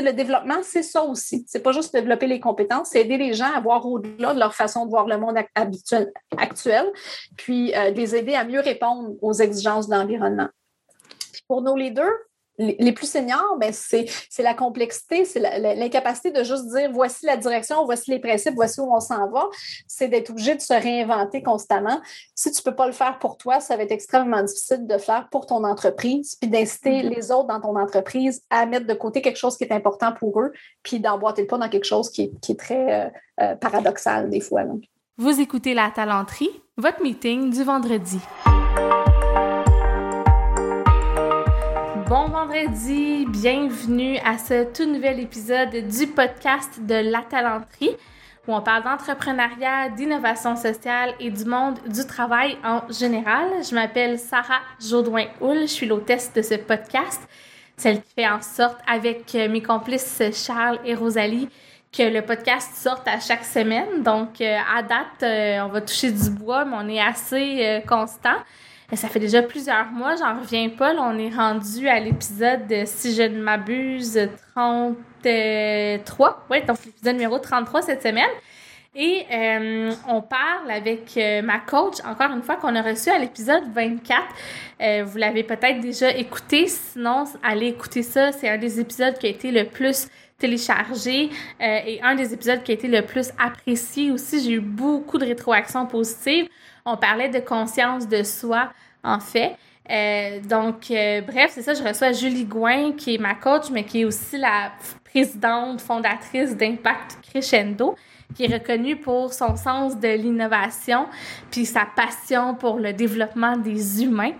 le développement, c'est ça aussi. C'est pas juste développer les compétences, c'est aider les gens à voir au-delà de leur façon de voir le monde actuel, puis euh, les aider à mieux répondre aux exigences de l'environnement. Pour nos leaders, les plus seniors, ben c'est la complexité, c'est l'incapacité de juste dire voici la direction, voici les principes, voici où on s'en va. C'est d'être obligé de se réinventer constamment. Si tu ne peux pas le faire pour toi, ça va être extrêmement difficile de le faire pour ton entreprise, puis d'inciter mm-hmm. les autres dans ton entreprise à mettre de côté quelque chose qui est important pour eux, puis d'emboîter le pas dans quelque chose qui est, très euh, euh, paradoxal des fois. Vous écoutez La Talenterie, votre meeting du vendredi. Bon vendredi, bienvenue à ce tout nouvel épisode du podcast de La Talenterie où on parle d'entrepreneuriat, d'innovation sociale et du monde du travail en général. Je m'appelle Sarah Jaudoin-Houle, je suis l'hôtesse de ce podcast, celle qui fait en sorte avec mes complices Charles et Rosalie que le podcast sorte à chaque semaine. Donc, euh, à date, euh, on va toucher du bois, mais on est assez euh, constant ça fait déjà plusieurs mois, j'en reviens pas. on est rendu à l'épisode, si je ne m'abuse, 33. Oui, donc l'épisode numéro 33 cette semaine. Et euh, on parle avec euh, ma coach, encore une fois, qu'on a reçu à l'épisode 24. Euh, vous l'avez peut-être déjà écouté, sinon, allez écouter ça. C'est un des épisodes qui a été le plus téléchargé et un des épisodes qui a été le plus apprécié aussi. J'ai eu beaucoup de rétroactions positives. On parlait de conscience de soi, en fait. Euh, donc, euh, bref, c'est ça, je reçois Julie Gouin, qui est ma coach, mais qui est aussi la présidente, fondatrice d'Impact Crescendo, qui est reconnue pour son sens de l'innovation, puis sa passion pour le développement des humains.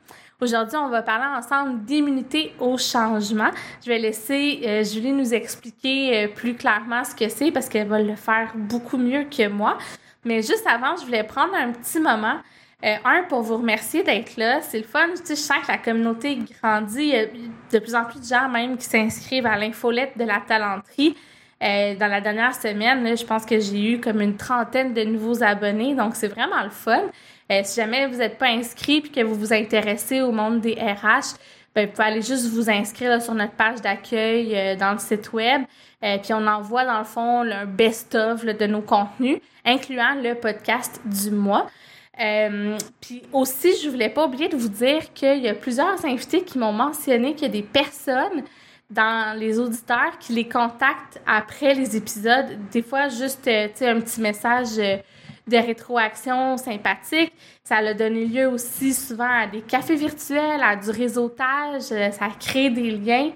Aujourd'hui, on va parler ensemble d'immunité au changement. Je vais laisser euh, Julie nous expliquer plus clairement ce que c'est parce qu'elle va le faire beaucoup mieux que moi. Mais juste avant, je voulais prendre un petit moment. Euh, un, pour vous remercier d'être là. C'est le fun. Tu sais, je sens que la communauté grandit. Il y a de plus en plus de gens même qui s'inscrivent à l'infolette de la talenterie. Euh, dans la dernière semaine, je pense que j'ai eu comme une trentaine de nouveaux abonnés. Donc, c'est vraiment le fun. Euh, si jamais vous n'êtes pas inscrit et que vous vous intéressez au monde des RH, ben, vous pouvez aller juste vous inscrire sur notre page d'accueil dans le site web. puis on envoie dans le fond le best-of de nos contenus, incluant le podcast du mois. Euh, puis aussi, je voulais pas oublier de vous dire qu'il y a plusieurs invités qui m'ont mentionné qu'il y a des personnes dans les auditeurs qui les contactent après les épisodes. Des fois, juste euh, un petit message euh, de rétroaction sympathique. Ça a donné lieu aussi souvent à des cafés virtuels, à du réseautage. Ça crée des liens.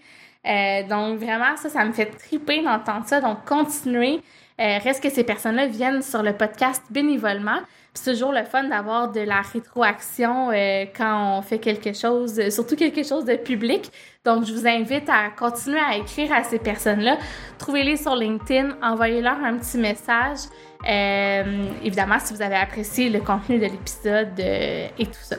donc, vraiment, ça, ça me fait triper d'entendre ça. Donc, continuez. reste que ces personnes-là viennent sur le podcast bénévolement c'est toujours le fun d'avoir de la rétroaction euh, quand on fait quelque chose, surtout quelque chose de public. Donc, je vous invite à continuer à écrire à ces personnes-là. Trouvez-les sur LinkedIn, envoyez-leur un petit message. Euh, évidemment, si vous avez apprécié le contenu de l'épisode euh, et tout ça.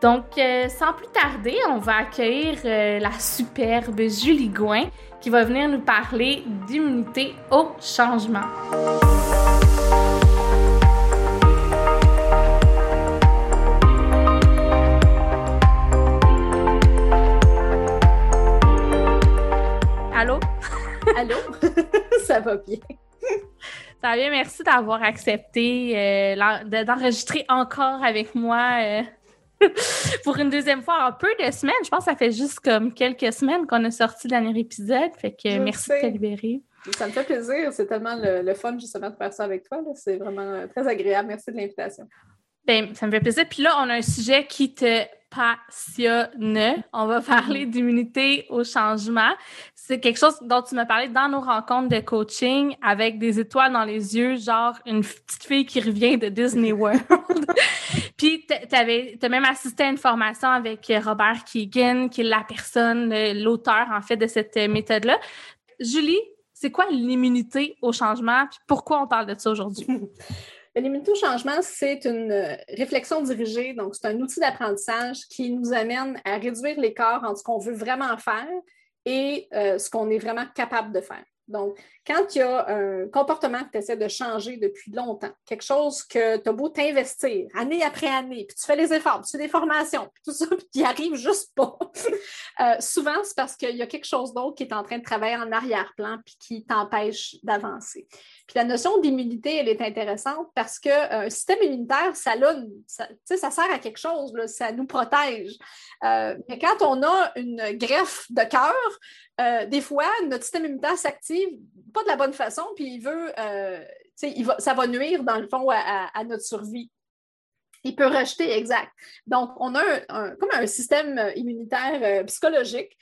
Donc, sans plus tarder, on va accueillir la superbe Julie Gouin qui va venir nous parler d'immunité au changement. Allô? ça va bien. Ça va bien, merci d'avoir accepté euh, d'enregistrer encore avec moi euh, pour une deuxième fois en peu de semaines. Je pense que ça fait juste comme quelques semaines qu'on a sorti le dernier épisode. Fait que merci de te libérer. Ça me fait plaisir. C'est tellement le, fun justement de faire ça avec toi. C'est vraiment euh, très agréable. Merci de l'invitation. Ben, ça me fait plaisir. Puis là, on a un sujet qui te passionne. On va parler d'immunité au changement. C'est quelque chose dont tu m'as parlé dans nos rencontres de coaching avec des étoiles dans les yeux, genre une petite fille qui revient de Disney World. Puis tu as même assisté à une formation avec Robert Keegan, qui est la personne, l'auteur en fait de cette méthode-là. Julie, c'est quoi l'immunité au changement? Puis pourquoi on parle de ça aujourd'hui? Au changement, c'est une euh, réflexion dirigée. Donc, c'est un outil d'apprentissage qui nous amène à réduire l'écart entre ce qu'on veut vraiment faire et euh, ce qu'on est vraiment capable de faire. Quand il y a un comportement que tu essaies de changer depuis longtemps, quelque chose que tu as beau t'investir année après année, puis tu fais les efforts, tu fais des formations, puis tout ça, puis tu n'y arrives juste pas, euh, souvent, c'est parce qu'il y a quelque chose d'autre qui est en train de travailler en arrière-plan, puis qui t'empêche d'avancer. Puis la notion d'immunité, elle est intéressante parce qu'un euh, système immunitaire, ça, ça, ça, sert à quelque chose, ça nous protège. Euh, mais quand on a une greffe de cœur, des fois, notre système immunitaire s'active de la bonne façon, puis il veut, euh, il va, ça va nuire, dans le fond, à, notre survie. Il peut rejeter, exact. Donc, on a un, comme un système immunitaire euh, psychologique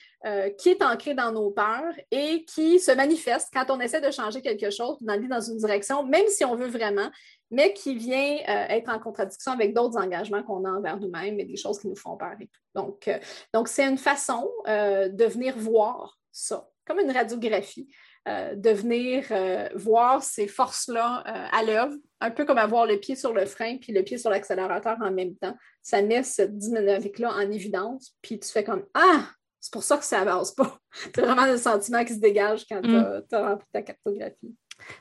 qui est ancré dans nos peurs et qui se manifeste quand on essaie de changer quelque chose, d'aller dans une direction, même si on veut vraiment, mais qui vient être en contradiction avec d'autres engagements qu'on a envers nous-mêmes et des choses qui nous font peur et tout. Donc, donc c'est une façon de venir voir ça, comme une radiographie, euh, de venir euh, voir ces forces-là euh, à l'œuvre, un peu comme avoir le pied sur le frein puis le pied sur l'accélérateur en même temps. Ça met cette dynamique-là en évidence, puis tu fais comme Ah, c'est pour ça que ça avance pas. c'est vraiment le sentiment qui se dégage quand mm. tu as rempli ta cartographie.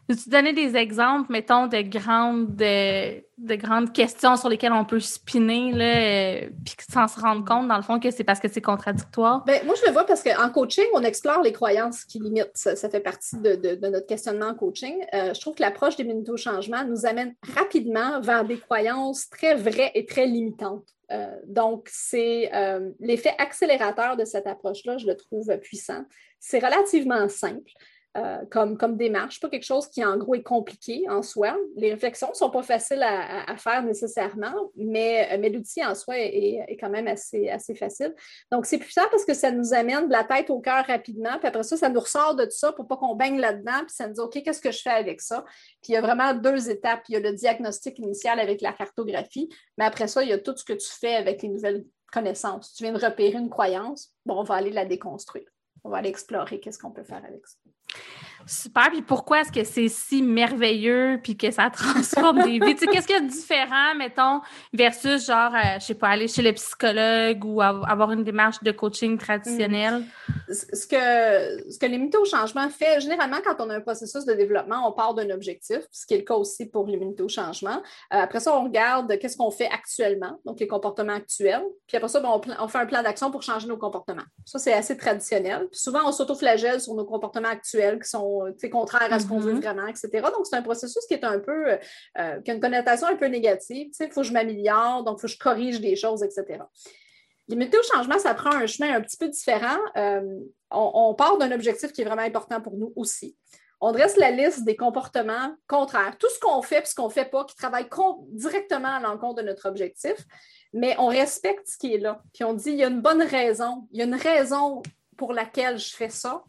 Peux-tu donner des exemples, mettons, de grandes, de, grandes questions sur lesquelles on peut spinner, euh, puis sans se rendre compte, dans le fond, que c'est parce que c'est contradictoire? Bien, moi, je le vois parce qu'en coaching, on explore les croyances qui limitent. Ça, fait partie de, notre questionnement en coaching. Euh, je trouve que l'approche des minutes au changement nous amène rapidement vers des croyances très vraies et très limitantes. Euh, donc, c'est l'effet accélérateur de cette approche-là, je le trouve puissant. C'est relativement simple. Euh, comme, démarche, pas quelque chose qui en gros est compliqué en soi. Les réflexions ne sont pas faciles à, faire nécessairement, mais, mais l'outil en soi est, est, quand même assez, assez facile. Donc, c'est puissant parce que ça nous amène de la tête au cœur rapidement, puis après ça, ça nous ressort de tout ça pour pas qu'on baigne là-dedans, puis ça nous dit OK, qu'est-ce que je fais avec ça? Puis il y a vraiment deux étapes. Il y a le diagnostic initial avec la cartographie, mais après ça, il y a tout ce que tu fais avec les nouvelles connaissances. Tu viens de repérer une croyance, bon, on va aller la déconstruire. On va aller explorer qu'est-ce qu'on peut faire avec ça. Super. Puis pourquoi est-ce que c'est si merveilleux puis que ça transforme des vies? qu'est-ce qu'il y a de différent, mettons, versus genre, euh, je sais pas, aller chez le psychologue ou avoir une démarche de coaching traditionnelle? Mm. Ce que, ce que l'immunité au changement fait, généralement, quand on a un processus de développement, on part d'un objectif, ce qui est le cas aussi pour l'immunité au changement. Euh, après ça, on regarde qu'est-ce qu'on fait actuellement, donc les comportements actuels. Puis après ça, ben, on, fait un plan d'action pour changer nos comportements. Ça, c'est assez traditionnel. Puis souvent, on s'auto-flagelle sur nos comportements actuels qui sont euh, contraire à ce qu'on veut mm-hmm. vraiment, etc. Donc, c'est un processus qui est un peu, euh, euh, qui a une connotation un peu négative. Il faut que je m'améliore, donc il faut que je corrige des choses, etc. Limiter au changement, ça prend un chemin un petit peu différent. on, part d'un objectif qui est vraiment important pour nous aussi. On dresse la liste des comportements contraires. Tout ce qu'on fait et ce qu'on ne fait pas qui travaille directement à l'encontre de notre objectif, mais on respecte ce qui est là. Puis on dit, il y a une bonne raison, il y a une raison pour laquelle je fais ça.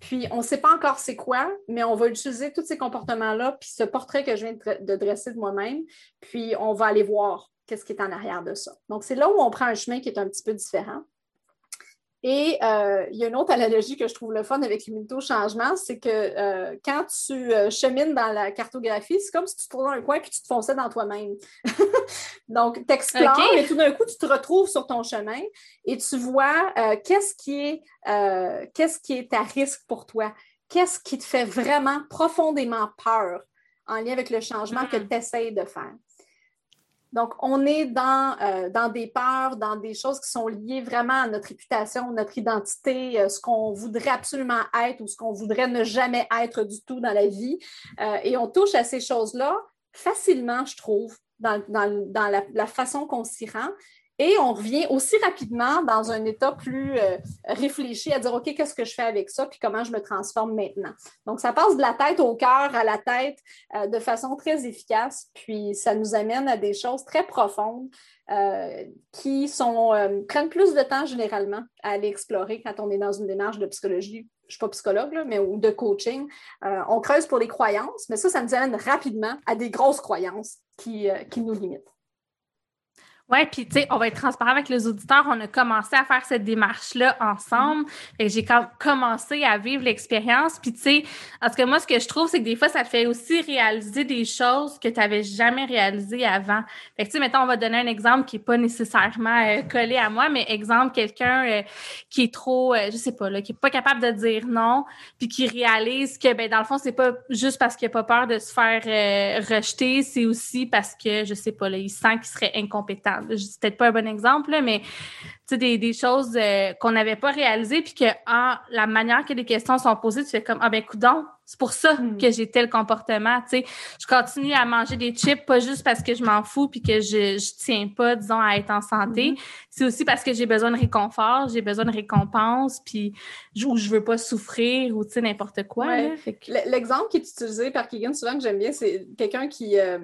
Puis, on ne sait pas encore c'est quoi, mais on va utiliser tous ces comportements-là, puis ce portrait que je viens de dresser de moi-même, puis on va aller voir qu'est-ce qui est en arrière de ça. Donc, c'est là où on prend un chemin qui est un petit peu différent. Et euh, il y a une autre analogie que je trouve le fun avec l'immunité au changement, c'est que euh, quand tu euh, chemines dans la cartographie, c'est comme si tu te trouvais dans un coin et tu te fonçais dans toi-même. Donc, tu explores et tout d'un coup, tu te retrouves sur ton chemin et tu vois qu'est-ce qui, est, qu'est-ce qui est à risque pour toi, qu'est-ce qui te fait vraiment profondément peur en lien avec le changement que hmm. tu essaies de faire? Donc, on est dans, euh, dans des peurs, dans des choses qui sont liées vraiment à notre réputation, notre identité, euh, ce qu'on voudrait absolument être ou ce qu'on voudrait ne jamais être du tout dans la vie. Euh, et on touche à ces choses-là facilement, je trouve, dans, la, la, façon qu'on s'y rend. Et on revient aussi rapidement dans un état plus euh, réfléchi à dire, OK, qu'est-ce que je fais avec ça, puis comment je me transforme maintenant. Donc, ça passe de la tête au cœur à la tête euh, de façon très efficace, puis ça nous amène à des choses très profondes euh, qui sont, prennent plus de temps généralement à aller explorer quand on est dans une démarche de psychologie je ne suis pas psychologue, mais ou de coaching, on creuse pour les croyances, mais ça, ça nous amène rapidement à des grosses croyances qui, qui nous limitent. Oui, puis tu sais, on va être transparent avec les auditeurs. On a commencé à faire cette démarche-là ensemble. Et j'ai commencé à vivre l'expérience. Puis tu sais, en tout cas, moi, ce que je trouve, c'est que des fois, ça te fait aussi réaliser des choses que tu n'avais jamais réalisées avant. Fait que tu sais, mettons, on va donner un exemple qui n'est pas nécessairement euh, collé à moi, mais exemple, quelqu'un euh, qui est trop, euh, je sais pas, là, qui est pas capable de dire non, puis qui réalise que, ben dans le fond, c'est pas juste parce qu'il a pas peur de se faire rejeter, c'est aussi parce que, je sais pas, là, il sent qu'il serait incompétent c'est peut-être pas un bon exemple, mais des, des choses euh, qu'on n'avait pas réalisées, puis que en, la manière que les questions sont posées, tu fais comme Ah ben coudon, c'est pour ça hmm. que j'ai tel comportement. sais Je continue à manger des chips, pas juste parce que je m'en fous puis que je, je tiens pas, disons, à être en santé. Hmm. C'est aussi parce que j'ai besoin de réconfort, j'ai besoin de récompense, puis ou je veux pas souffrir ou tu sais n'importe quoi. L'exemple qui est utilisé par Keegan souvent que j'aime bien, c'est quelqu'un qui euh,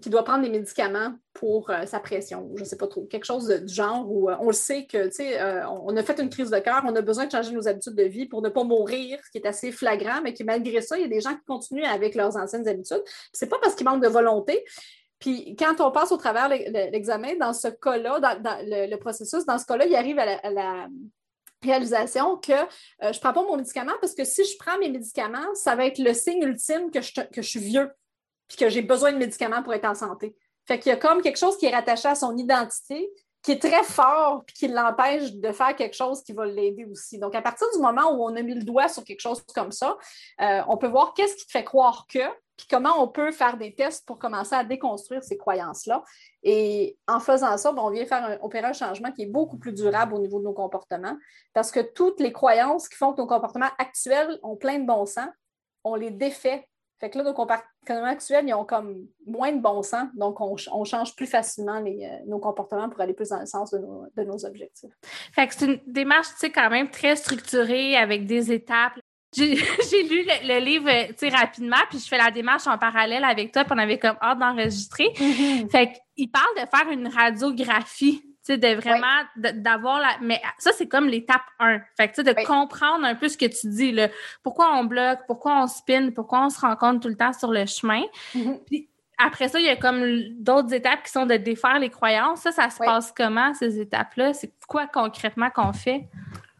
qui doit prendre des médicaments pour euh, sa pression, je ne sais pas trop, quelque chose du genre où euh, on le sait que, tu sais, euh, on a fait une crise de cœur, on a besoin de changer nos habitudes de vie pour ne pas mourir, ce qui est assez flagrant, mais qui malgré ça, il y a des gens qui continuent avec leurs anciennes habitudes. C'est pas parce qu'ils manquent de volonté. Puis quand on passe au travers l'examen, dans ce cas-là, dans, le, processus, dans ce cas-là, il arrive à la, réalisation que je ne prends pas mon médicament parce que si je prends mes médicaments, ça va être le signe ultime que je, que je suis vieux puis que j'ai besoin de médicaments pour être en santé. Fait qu'il y a comme quelque chose qui est rattaché à son identité, qui est très fort, puis qui l'empêche de faire quelque chose qui va l'aider aussi. Donc, à partir du moment où on a mis le doigt sur quelque chose comme ça, euh, on peut voir qu'est-ce qui te fait croire que, puis comment on peut faire des tests pour commencer à déconstruire ces croyances-là. Et en faisant ça, ben, on vient faire un, opérer un changement qui est beaucoup plus durable au niveau de nos comportements, parce que toutes les croyances qui font que nos comportements actuels ont plein de bon sens, on les défait fait que là, nos comportements actuels, ils ont comme moins de bon sens, donc on, change plus facilement euh, nos comportements pour aller plus dans le sens de nos, objectifs. Fait que c'est une démarche, tu sais, quand même très structurée avec des étapes. J'ai lu le, livre, tu sais, rapidement, puis je fais la démarche en parallèle avec toi, puis on avait comme hâte d'enregistrer. Mm-hmm. Fait qu'il parle de faire une radiographie de vraiment d'avoir la mais ça c'est comme l'étape 1 fait que tu sais de comprendre un peu ce que tu dis là pourquoi on bloque pourquoi on spin pourquoi on se rencontre tout le temps sur le chemin. Mm-hmm. puis après ça il y a comme d'autres étapes qui sont de défaire les croyances. Ça ça se passe comment ces étapes là c'est quoi concrètement qu'on fait?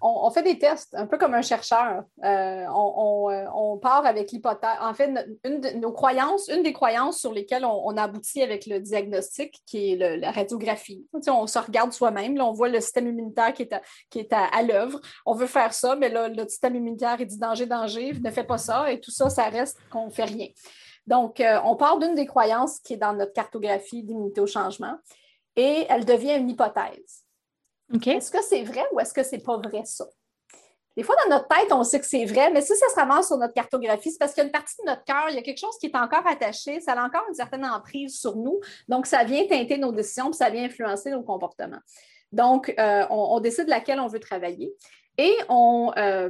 On, fait des tests, un peu comme un chercheur. Euh, euh, on, part avec l'hypothèse. En fait, une de nos croyances, une des croyances sur lesquelles on, aboutit avec le diagnostic, qui est la radiographie. on se regarde soi-même, on voit le système immunitaire qui est à, l'œuvre. On veut faire ça, mais là, le système immunitaire est dit danger, danger, ne fait pas ça, et tout ça, ça reste qu'on ne fait rien. Donc, euh, on part d'une des croyances qui est dans notre cartographie d'immunité au changement, et elle devient une hypothèse. Est-ce que c'est vrai ou est-ce que c'est pas vrai ça? Des fois, dans notre tête, on sait que c'est vrai, mais si ça se ramasse sur notre cartographie, c'est parce qu'il y a une partie de notre cœur, il y a quelque chose qui est encore attaché, ça a encore une certaine emprise sur nous. Donc, ça vient teinter nos décisions, puis ça vient influencer nos comportements. Donc, euh, on, décide laquelle on veut travailler et on, euh,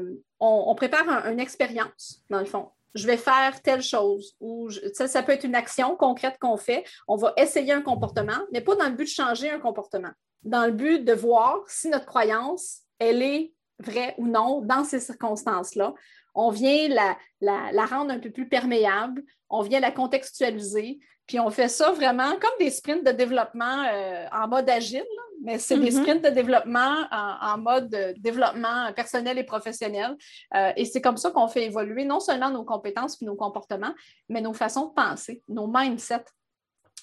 prépare une expérience, dans le fond. Je vais faire telle chose. Ou ça, peut être une action concrète qu'on fait. On va essayer un comportement, mais pas dans le but de changer un comportement. Dans le but de voir si notre croyance, elle est vraie ou non dans ces circonstances-là. On vient la, la, rendre un peu plus perméable, on vient la contextualiser, puis on fait ça vraiment comme des sprints de développement euh, en mode agile, mais c'est des mm-hmm. sprints de développement en, mode développement personnel et professionnel. Euh, et c'est comme ça qu'on fait évoluer non seulement nos compétences puis nos comportements, mais nos façons de penser, nos mindsets.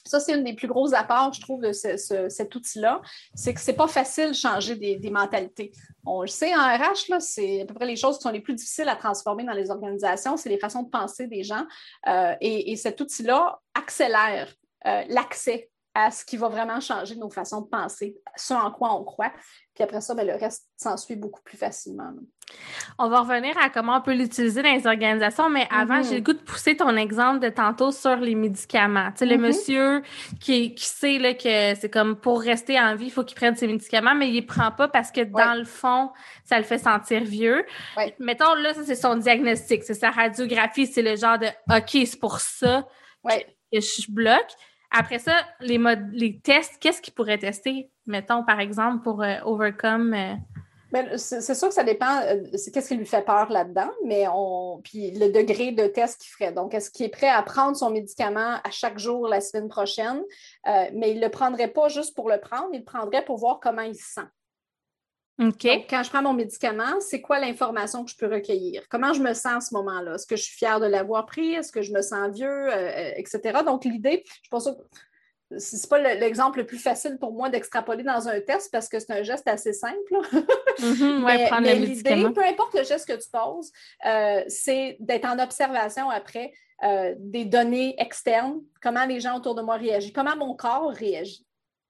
Ça, c'est une des plus gros apports, je trouve, de cet outil-là. C'est que ce n'est pas facile de changer des, mentalités. On le sait en RH, c'est à peu près les choses qui sont les plus difficiles à transformer dans les organisations, c'est les façons de penser des gens. Euh, et, cet outil-là accélère euh, l'accès à ce qui va vraiment changer nos façons de penser, ce en quoi on croit. Puis après ça, ben, le reste s'ensuit beaucoup plus facilement. On va revenir à comment on peut l'utiliser dans les organisations, mais avant, mm-hmm. j'ai le goût de pousser ton exemple de tantôt sur les médicaments. Tu sais, le mm-hmm. monsieur qui, qui sait là, que c'est comme pour rester en vie, il faut qu'il prenne ses médicaments, mais il les prend pas parce que dans le fond, ça le fait sentir vieux. Mettons, là, ça, c'est son diagnostic, c'est sa radiographie, c'est le genre de OK, c'est pour ça que je bloque. Après ça, les tests, qu'est-ce qu'ils pourraient tester, mettons, par exemple, pour euh, overcome? Euh? Ben, c'est sûr que ça dépend, euh, qu'est-ce qui lui fait peur là-dedans, mais on, puis le degré de test qu'il ferait. Donc, est-ce qu'il est prêt à prendre son médicament à chaque jour la semaine prochaine, mais il ne le prendrait pas juste pour le prendre, il le prendrait pour voir comment il se sent. Donc, quand je prends mon médicament, c'est quoi l'information que je peux recueillir? Comment je me sens à ce moment-là? Est-ce que je suis fière de l'avoir pris? Est-ce que je me sens vieux? Euh, etc. Donc, l'idée, je pense que c'est pas l'exemple le plus facile pour moi d'extrapoler dans un test parce que c'est un geste assez simple. Mhm, mais, l'idée, peu importe le geste que tu poses, euh, c'est d'être en observation après euh, des données externes, comment les gens autour de moi réagissent, comment mon corps réagit.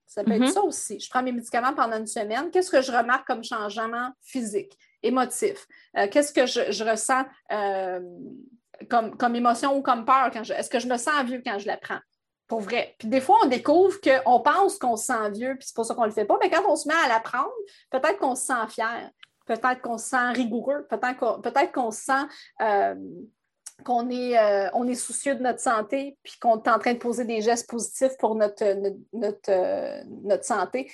Ça peut être mhm. ça aussi. Je prends mes médicaments pendant une semaine. Qu'est-ce que je remarque comme changement physique, émotif? Euh, qu'est-ce que je, ressens comme, comme émotion ou comme peur? quand Est-ce que je me sens vieux quand je la prends? Pour vrai. Puis des fois, on découvre qu'on pense qu'on se sent vieux, puis c'est pour ça qu'on ne le fait pas. Mais quand on se met à l'apprendre, peut-être qu'on se sent fier, peut-être qu'on se sent rigoureux, peut-être qu'on se sent euh, qu'on est, euh, on est soucieux de notre santé, puis qu'on est en train de poser des gestes positifs pour notre, notre, euh, notre, santé.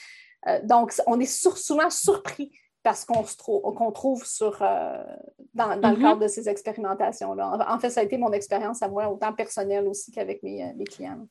donc, on est souvent surpris parce qu'on qu'on trouve sur, dans, le mm-hmm. cadre de ces expérimentations-là. En fait, ça a été mon expérience à moi, autant personnelle aussi qu'avec mes, mes clients.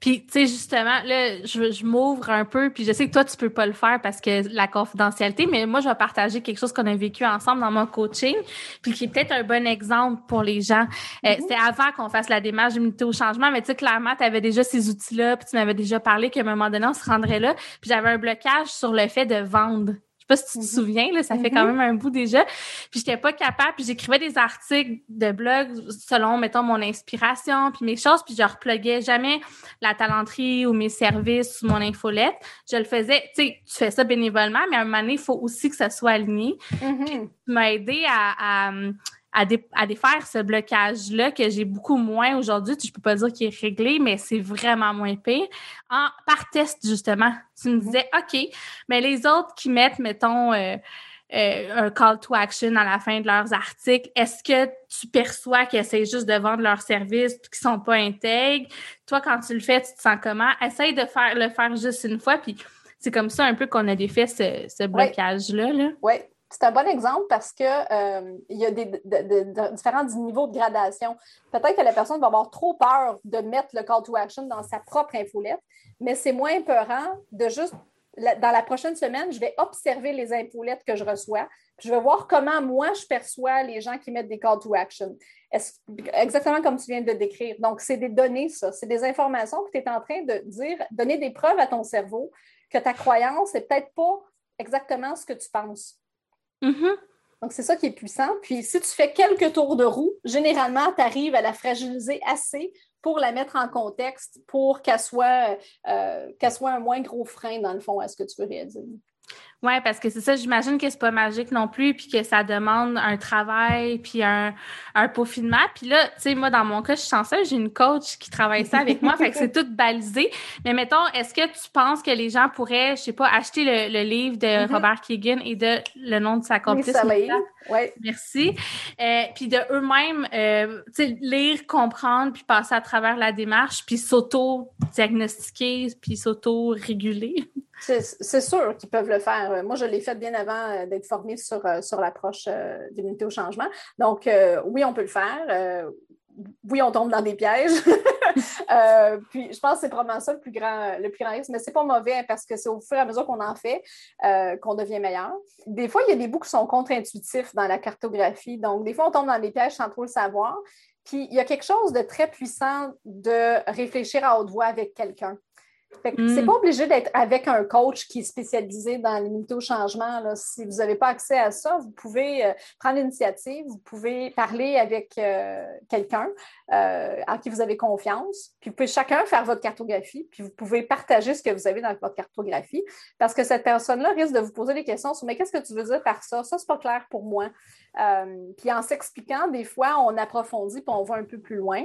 Puis, tu sais, justement, là, je, m'ouvre un peu, puis je sais que toi, tu peux pas le faire parce que la confidentialité, mais moi, je vais partager quelque chose qu'on a vécu ensemble dans mon coaching, puis qui est peut-être un bon exemple pour les gens. Euh, mm-hmm. C'est avant qu'on fasse la démarche d'unité au changement, mais tu sais, clairement, tu avais déjà ces outils-là, puis tu m'avais déjà parlé qu'à un moment donné, on se rendrait là, puis j'avais un blocage sur le fait de vendre pas si tu te mhm. souviens, là, ça fait quand mhm. même un bout déjà. Puis j'étais pas capable, puis j'écrivais des articles de blog selon, mettons, mon inspiration, puis mes choses, puis je repluguais jamais la talenterie ou mes services ou mon infolette. Je le faisais, tu sais, tu fais ça bénévolement, mais à un moment donné, il faut aussi que ça soit aligné. Mm Tu m'as aidé à, à à, défaire ce blocage-là que j'ai beaucoup moins aujourd'hui. Je peux pas dire qu'il est réglé, mais c'est vraiment moins pire. En, par test, justement, tu me mhm. disais, OK, mais les autres qui mettent, mettons, euh, euh, un call to action à la fin de leurs articles, est-ce que tu perçois qu'ils essaient juste de vendre leurs services qu'ils sont pas intègres? Toi, quand tu le fais, tu te sens comment? Essaye de faire le faire juste une fois, puis c'est comme ça un peu qu'on a défait ce, ce blocage-là. Là. Oui, c'est un bon exemple parce qu'il euh, y a des, différents niveaux de gradation. Peut-être que la personne va avoir trop peur de mettre le call to action dans sa propre infolette, mais c'est moins peurant de juste, dans la prochaine semaine, je vais observer les infolettes que je reçois. je vais voir comment moi je perçois les gens qui mettent des call to action. Exactement comme tu viens de décrire. Donc, c'est des données, ça. C'est des informations que tu es en train de dire, donner des preuves à ton cerveau que ta croyance n'est peut-être pas exactement ce que tu penses. Mm-hmm. Donc, c'est ça qui est puissant. Puis, si tu fais quelques tours de roue, généralement, tu arrives à la fragiliser assez pour la mettre en contexte, pour qu'elle soit, euh, qu'elle soit un moins gros frein, dans le fond, à ce que tu veux réaliser. Oui, parce que c'est ça, j'imagine que c'est pas magique non plus, puis que ça demande un travail, puis un, un peaufinement. Puis là, tu sais, moi, dans mon cas, je suis chanceuse, j'ai une coach qui travaille ça avec moi, fait que c'est tout balisé. Mais mettons, est-ce que tu penses que les gens pourraient, je sais pas, acheter le, livre de mm-hmm. Robert Keegan et de le nom de sa complice? Oui. Merci. Euh, puis de eux-mêmes, euh, tu sais, lire, comprendre, puis passer à travers la démarche, puis s'auto-diagnostiquer, puis s'auto-réguler. C'est sûr qu'ils peuvent le faire. Moi, je l'ai fait bien avant euh, d'être formée sur, euh, sur l'approche euh, d'immunité au changement. Donc, oui, on peut le faire. oui, on tombe dans des pièges. puis, je pense que c'est probablement ça le plus grand, le plus grand risque. Mais ce n'est pas mauvais parce que c'est au fur et à mesure qu'on en fait qu'on devient meilleur. Des fois, il y a des bouts qui sont contre-intuitifs dans la cartographie. Donc, des fois, on tombe dans des pièges sans trop le savoir. Puis, il y a quelque chose de très puissant de réfléchir à haute voix avec quelqu'un. C'est hmm. pas obligé d'être avec un coach qui est spécialisé dans l'immunité au changement. Si vous n'avez pas accès à ça, vous pouvez euh, prendre l'initiative, vous pouvez parler avec euh, quelqu'un euh, en qui vous avez confiance, puis vous pouvez chacun faire votre cartographie, puis vous pouvez partager ce que vous avez dans votre cartographie, parce que cette personne-là risque de vous poser des questions sur mais qu'est-ce que tu veux dire par ça? Ça, c'est pas clair pour moi. puis en s'expliquant, des fois, on approfondit, puis on va un peu plus loin.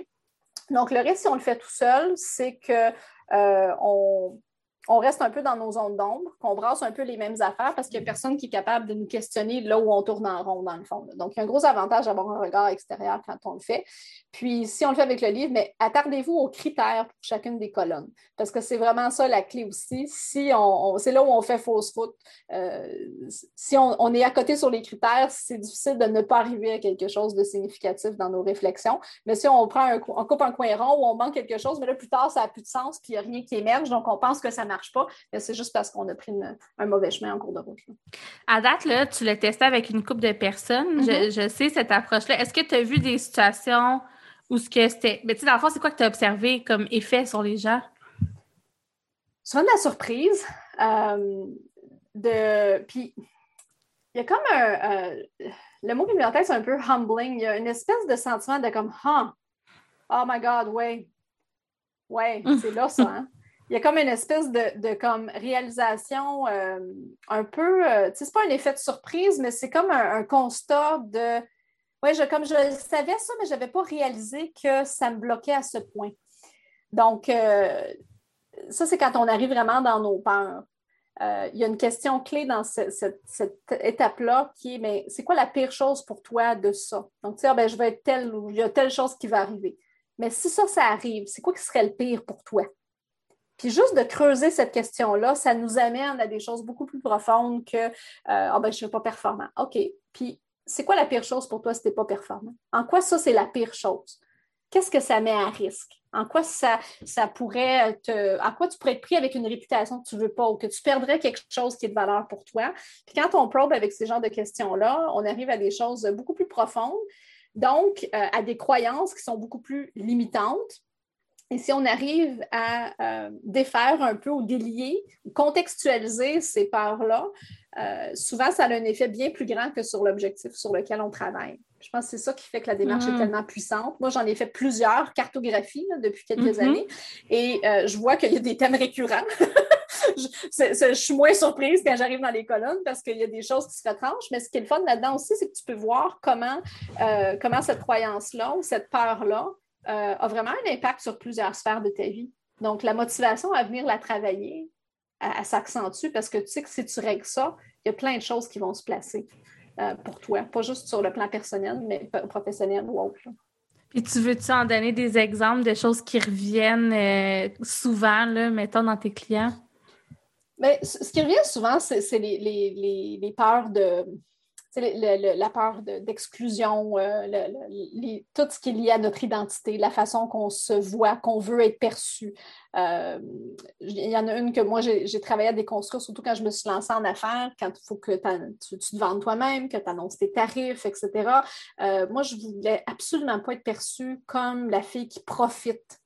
Donc, le risque, si on le fait tout seul, c'est que euh, on, on reste un peu dans nos zones d'ombre, qu'on brasse un peu les mêmes affaires parce qu'il n'y a personne qui est capable de nous questionner là où on tourne en rond, dans le fond. Donc, il y a un gros avantage d'avoir un regard extérieur quand on le fait. Puis, si on le fait avec le livre, mais attardez-vous aux critères pour chacune des colonnes parce que c'est vraiment ça la clé aussi. Si on, c'est là où on fait fausse route. Euh, si on, est à côté sur les critères, c'est difficile de ne pas arriver à quelque chose de significatif dans nos réflexions. Mais si on prend un, on coupe un coin rond où on manque quelque chose, mais là, plus tard, ça n'a plus de sens, puis il n'y a rien qui émerge, donc on pense que ça marche pas, mais c'est juste parce qu'on a pris un mauvais chemin en cours de route. À date, là, tu l'as testé avec une couple de personnes. je, mm-hmm. sais cette approche-là. Est-ce que tu as vu des situations où ce que c'était. Mais tu sais, dans le fond, c'est quoi que tu as observé comme effet sur les gens? Souvent de la surprise. Euh, de... Puis, il y a comme un. Euh, le mot tête, c'est un peu humbling. Il y a une espèce de sentiment de comme, huh, oh my God, ouais. Ouais, c'est là ça. Hein? Il y a comme une espèce de, comme réalisation euh, un peu, euh, tu sais, c'est pas un effet de surprise, mais c'est comme un, constat de, oui, je, comme je savais ça, mais je n'avais pas réalisé que ça me bloquait à ce point. Donc, euh, ça, c'est quand on arrive vraiment dans nos peurs. il y a une question clé dans cette, étape-là qui est, mais c'est quoi la pire chose pour toi de ça? Donc, tu sais, ah, ben, je vais être telle ou il y a telle chose qui va arriver. Mais si ça, ça arrive, c'est quoi qui serait le pire pour toi? Puis juste de creuser cette question-là, ça nous amène à des choses beaucoup plus profondes que euh, Ah ben, je ne suis pas performant. OK. Puis c'est quoi la pire chose pour toi si tu n'es pas performant? En quoi ça, c'est la pire chose? Qu'est-ce que ça met à risque? En quoi ça, ça pourrait te. À quoi tu pourrais être pris avec une réputation que tu ne veux pas ou que tu perdrais quelque chose qui est de valeur pour toi? Puis quand on probe avec ces genres de questions-là, on arrive à des choses beaucoup plus profondes, donc euh, à des croyances qui sont beaucoup plus limitantes et si on arrive à euh, défaire un peu ou délier, contextualiser ces peurs-là, euh, souvent, ça a un effet bien plus grand que sur l'objectif sur lequel on travaille. Je pense que c'est ça qui fait que la démarche est mm. tellement puissante. Moi, j'en ai fait plusieurs cartographies depuis quelques mm-hmm. années et euh, je vois qu'il y a des thèmes récurrents. je, suis moins surprise quand j'arrive dans les colonnes parce qu'il y a des choses qui se retranchent, mais ce qui est le fun là-dedans aussi, c'est que tu peux voir comment, comment cette croyance-là ou cette peur-là euh, a vraiment un impact sur plusieurs sphères de ta vie. Donc, la motivation à venir la travailler, elle, s'accentue parce que tu sais que si tu règles ça, il y a plein de choses qui vont se placer euh, pour toi, pas juste sur le plan personnel, mais professionnel ou autre. Puis tu veux-tu en donner des exemples de choses qui reviennent euh, souvent, là, mettons, dans tes clients? Bien, ce qui revient souvent, c'est les, peurs de, la peur d'exclusion, euh, tout ce qui est lié à notre identité, la façon qu'on se voit, qu'on veut être perçu. Euh, il y en a une que moi, j'ai travaillé à déconstruire, surtout quand je me suis lancée en affaires, quand il faut que tu, te vendes toi-même, que tu annonces tes tarifs, etc. Euh, moi, je ne voulais absolument pas être perçue comme la fille qui profite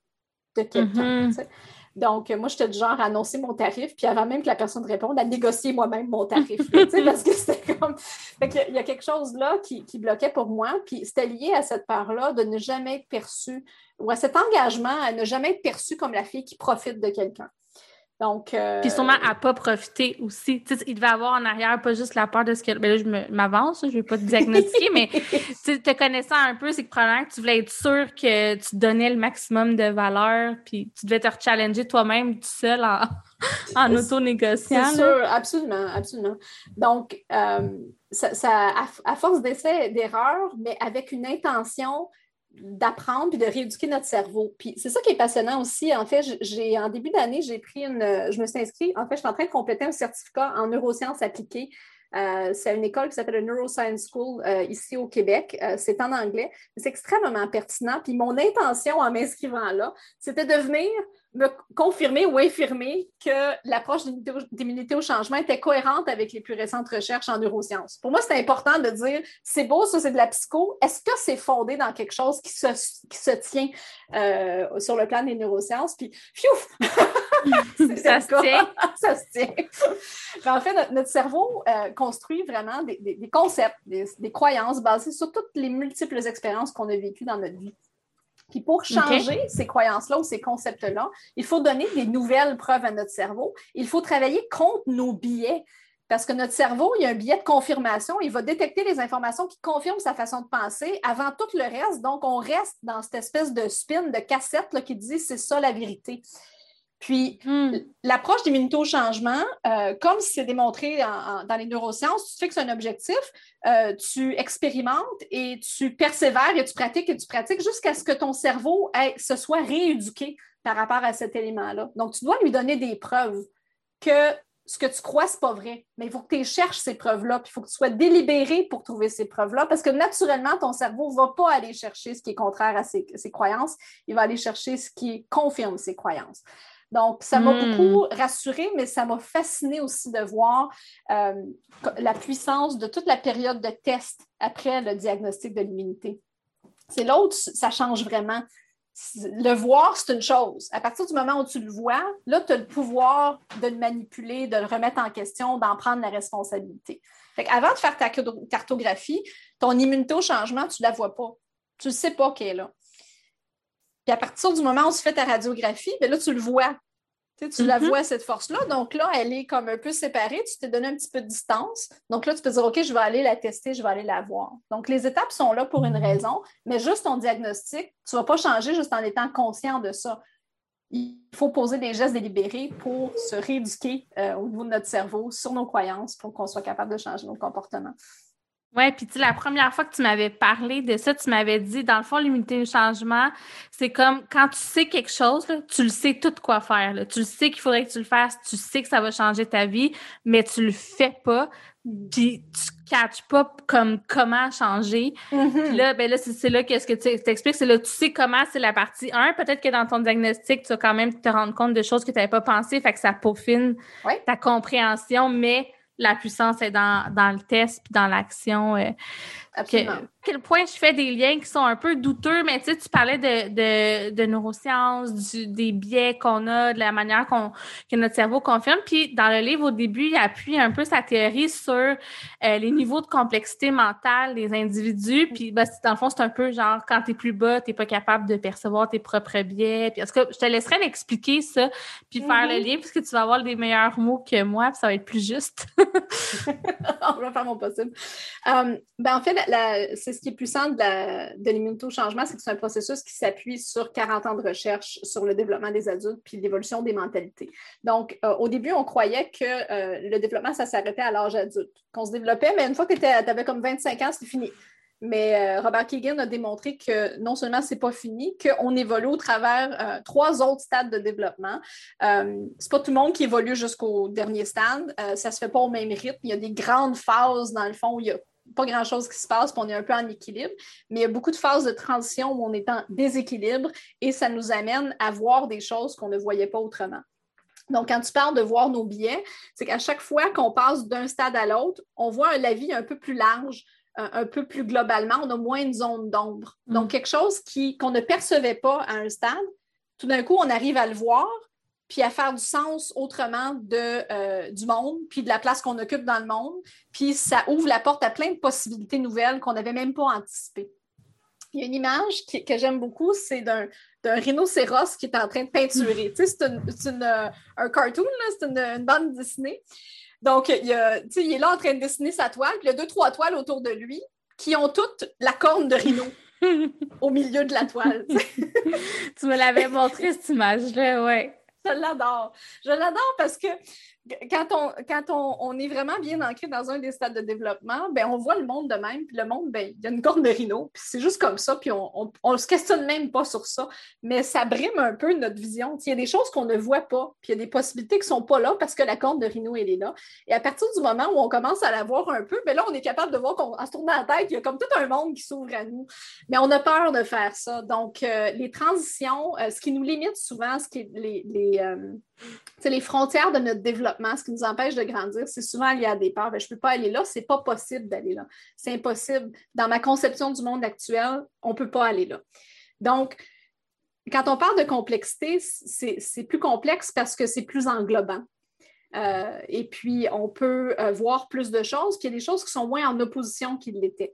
de quelqu'un. Mm-hmm. Donc, moi, j'étais du genre à annoncer mon tarif, puis avant même que la personne réponde, à négocier moi-même mon tarif. parce que c'était comme. il y a quelque chose là qui, bloquait pour moi, puis c'était lié à cette part-là de ne jamais être perçue, ou à cet engagement à ne jamais être perçue comme la fille qui profite de quelqu'un. Donc, euh, Puis sûrement à pas profiter aussi. il devait avoir en arrière pas juste la peur de ce que. Ben là, je m'avance, je ne vais pas te diagnostiquer, mais te connaissant un peu, c'est que probablement que tu voulais être sûr que tu donnais le maximum de valeur, puis tu devais te challenger toi-même tout seul en, en auto-négociant. C'est sûr, absolument, absolument. Donc, euh, ça, à, force d'essais, d'erreurs, mais avec une intention d'apprendre puis de rééduquer notre cerveau. Puis c'est ça qui est passionnant aussi. En fait, j'ai en début d'année, j'ai pris une, je me suis inscrite, en fait, je suis en train de compléter un certificat en neurosciences appliquées. Euh, c'est une école qui s'appelle le Neuroscience School euh, ici au Québec. Euh, c'est en anglais. C'est extrêmement pertinent. Puis mon intention en m'inscrivant là, c'était de venir me confirmer ou infirmer que l'approche d'immunité au changement était cohérente avec les plus récentes recherches en neurosciences. Pour moi, c'est important de dire, c'est beau, ça c'est de la psycho. Est-ce que c'est fondé dans quelque chose qui se, qui se tient euh, sur le plan des neurosciences? Puis, fiouf! ça, se tient. ça se tient. en fait, notre, cerveau euh, construit vraiment des, des, concepts, des, des croyances basées sur toutes les multiples expériences qu'on a vécues dans notre vie. Puis pour changer ces croyances-là ou ces concepts-là, il faut donner des nouvelles preuves à notre cerveau. Il faut travailler contre nos biais. Parce que notre cerveau, il y a un biais de confirmation. Il va détecter les informations qui confirment sa façon de penser avant tout le reste. Donc, on reste dans cette espèce de spin, de cassette qui dit c'est ça la vérité. Puis, hmm. l'approche d'immunité au changement, euh, comme c'est démontré dans les neurosciences, tu fixes un objectif, euh, tu expérimentes et tu persévères et tu pratiques et tu pratiques jusqu'à ce que ton cerveau se soit rééduqué par rapport à cet élément-là. Donc, tu dois lui donner des preuves que ce que tu crois, ce n'est pas vrai. Mais il faut que tu cherches ces preuves-là, puis il faut que tu sois délibéré pour trouver ces preuves-là, parce que naturellement, ton cerveau ne va pas aller chercher ce qui est contraire à ses, croyances, il va aller chercher ce qui confirme ses croyances. Donc, ça m'a hmm. beaucoup rassurée, mais ça m'a fasciné aussi de voir euh, la puissance de toute la période de test après le diagnostic de l'immunité. C'est l'autre, ça change vraiment le voir, c'est une chose. À partir du moment où tu le vois, là, tu as le pouvoir de le manipuler, de le remettre en question, d'en prendre la responsabilité. Avant de faire ta cartographie, ton immunité au changement, tu ne la vois pas. Tu ne sais pas qu'elle est là. Puis à partir du moment où tu fais ta radiographie, bien là, tu le vois. Tu, la mm-hmm. vois, cette force-là. Donc là, elle est comme un peu séparée. Tu t'es donné un petit peu de distance. Donc là, tu peux dire, OK, je vais aller la tester, je vais aller la voir. Donc, les étapes sont là pour une mm-hmm. raison, mais juste ton diagnostic, tu ne vas pas changer juste en étant conscient de ça. Il faut poser des gestes délibérés pour se rééduquer euh, au niveau de notre cerveau sur nos croyances pour qu'on soit capable de changer nos comportements. Oui, puis tu la première fois que tu m'avais parlé de ça, tu m'avais dit, dans le fond, l'immunité au changement, c'est comme quand tu sais quelque chose, tu le sais tout quoi faire. Tu le sais qu'il faudrait que tu le fasses, tu sais que ça va changer ta vie, mais tu le fais pas, puis tu catches pas comme comment changer. Mm-hmm. Puis là, ben là, c'est là qu'est-ce que tu t'expliques, c'est là, tu sais comment c'est la partie 1. Peut-être que dans ton diagnostic, tu vas quand même te rendre compte de choses que tu n'avais pas pensé, fait que ça peaufine ta compréhension, mais la puissance est dans, dans le test puis dans l'action. Euh. Quel point je fais des liens qui sont un peu douteux, mais tu sais, tu parlais de, de, de neurosciences, du, des biais qu'on a, de la manière qu'on, que notre cerveau confirme. Puis dans le livre, au début, il appuie un peu sa théorie sur euh, les niveaux de complexité mentale des individus. Puis ben, dans le fond, c'est un peu genre quand tu es plus bas, tu n'es pas capable de percevoir tes propres biais. Puis, que je te laisserai l'expliquer ça, puis faire le mm-hmm. lien, puisque tu vas avoir des meilleurs mots que moi, puis ça va être plus juste. On va faire mon possible. Um, ben, en fait, c'est ce qui est puissant de l'immunité au changement, c'est que c'est un processus qui s'appuie sur 40 ans de recherche sur le développement des adultes puis l'évolution des mentalités. Donc, euh, au début, on croyait que euh, le développement, ça s'arrêtait à l'âge adulte, qu'on se développait, mais une fois que tu avais comme 25 ans, c'était fini. Mais euh, Robert Keegan a démontré que non seulement c'est pas fini, qu'on évolue au travers trois autres stades de développement. c'est pas tout le monde qui évolue jusqu'au dernier stade. ça se fait pas au même rythme. Il y a des grandes phases, dans le fond, où il y a pas grand-chose qui se passe, puis on est un peu en équilibre, mais il y a beaucoup de phases de transition où on est en déséquilibre et ça nous amène à voir des choses qu'on ne voyait pas autrement. Donc, quand tu parles de voir nos biais, c'est qu'à chaque fois qu'on passe d'un stade à l'autre, on voit la vie un peu plus large, un, peu plus globalement, on a moins de zones d'ombre. Mm. Donc, quelque chose qu'on ne percevait pas à un stade, tout d'un coup, on arrive à le voir, puis à faire du sens autrement de, euh, du monde, puis de la place qu'on occupe dans le monde. Puis ça ouvre la porte à plein de possibilités nouvelles qu'on n'avait même pas anticipées. Il y a une image que j'aime beaucoup, c'est d'un, rhinocéros qui est en train de peinturer. tu sais, c'est, euh, un cartoon, c'est une, bande dessinée. Donc, il, y a, il est là en train de dessiner sa toile, puis il y a deux, trois toiles autour de lui qui ont toutes la corne de rhino au milieu de la toile. tu me l'avais montré, cette image-là, ouais. Je l'adore. Je l'adore parce que quand on, quand on, est vraiment bien ancré dans un des stades de développement, ben, on voit le monde de même, puis le monde, ben, il y a une corne de rhino, puis c'est juste comme ça, puis on ne se questionne même pas sur ça, mais ça brime un peu notre vision. Il y a des choses qu'on ne voit pas, puis il y a des possibilités qui ne sont pas là parce que la corne de rhino, elle est là. Et à partir du moment où on commence à la voir un peu, ben là, on est capable de voir qu'en se tournant la tête, il y a comme tout un monde qui s'ouvre à nous. Mais on a peur de faire ça. Donc, euh, les transitions, euh, ce qui nous limite souvent, ce qui est les, les, euh, les frontières de notre développement, ce qui nous empêche de grandir, c'est souvent lié à des peurs. Ben, je ne peux pas aller là, c'est pas possible d'aller là. C'est impossible. Dans ma conception du monde actuel, on ne peut pas aller là. Donc, quand on parle de complexité, c'est plus complexe parce que c'est plus englobant. Euh, et puis, on peut euh, voir plus de choses, puis il y a des choses qui sont moins en opposition qu'ils l'étaient.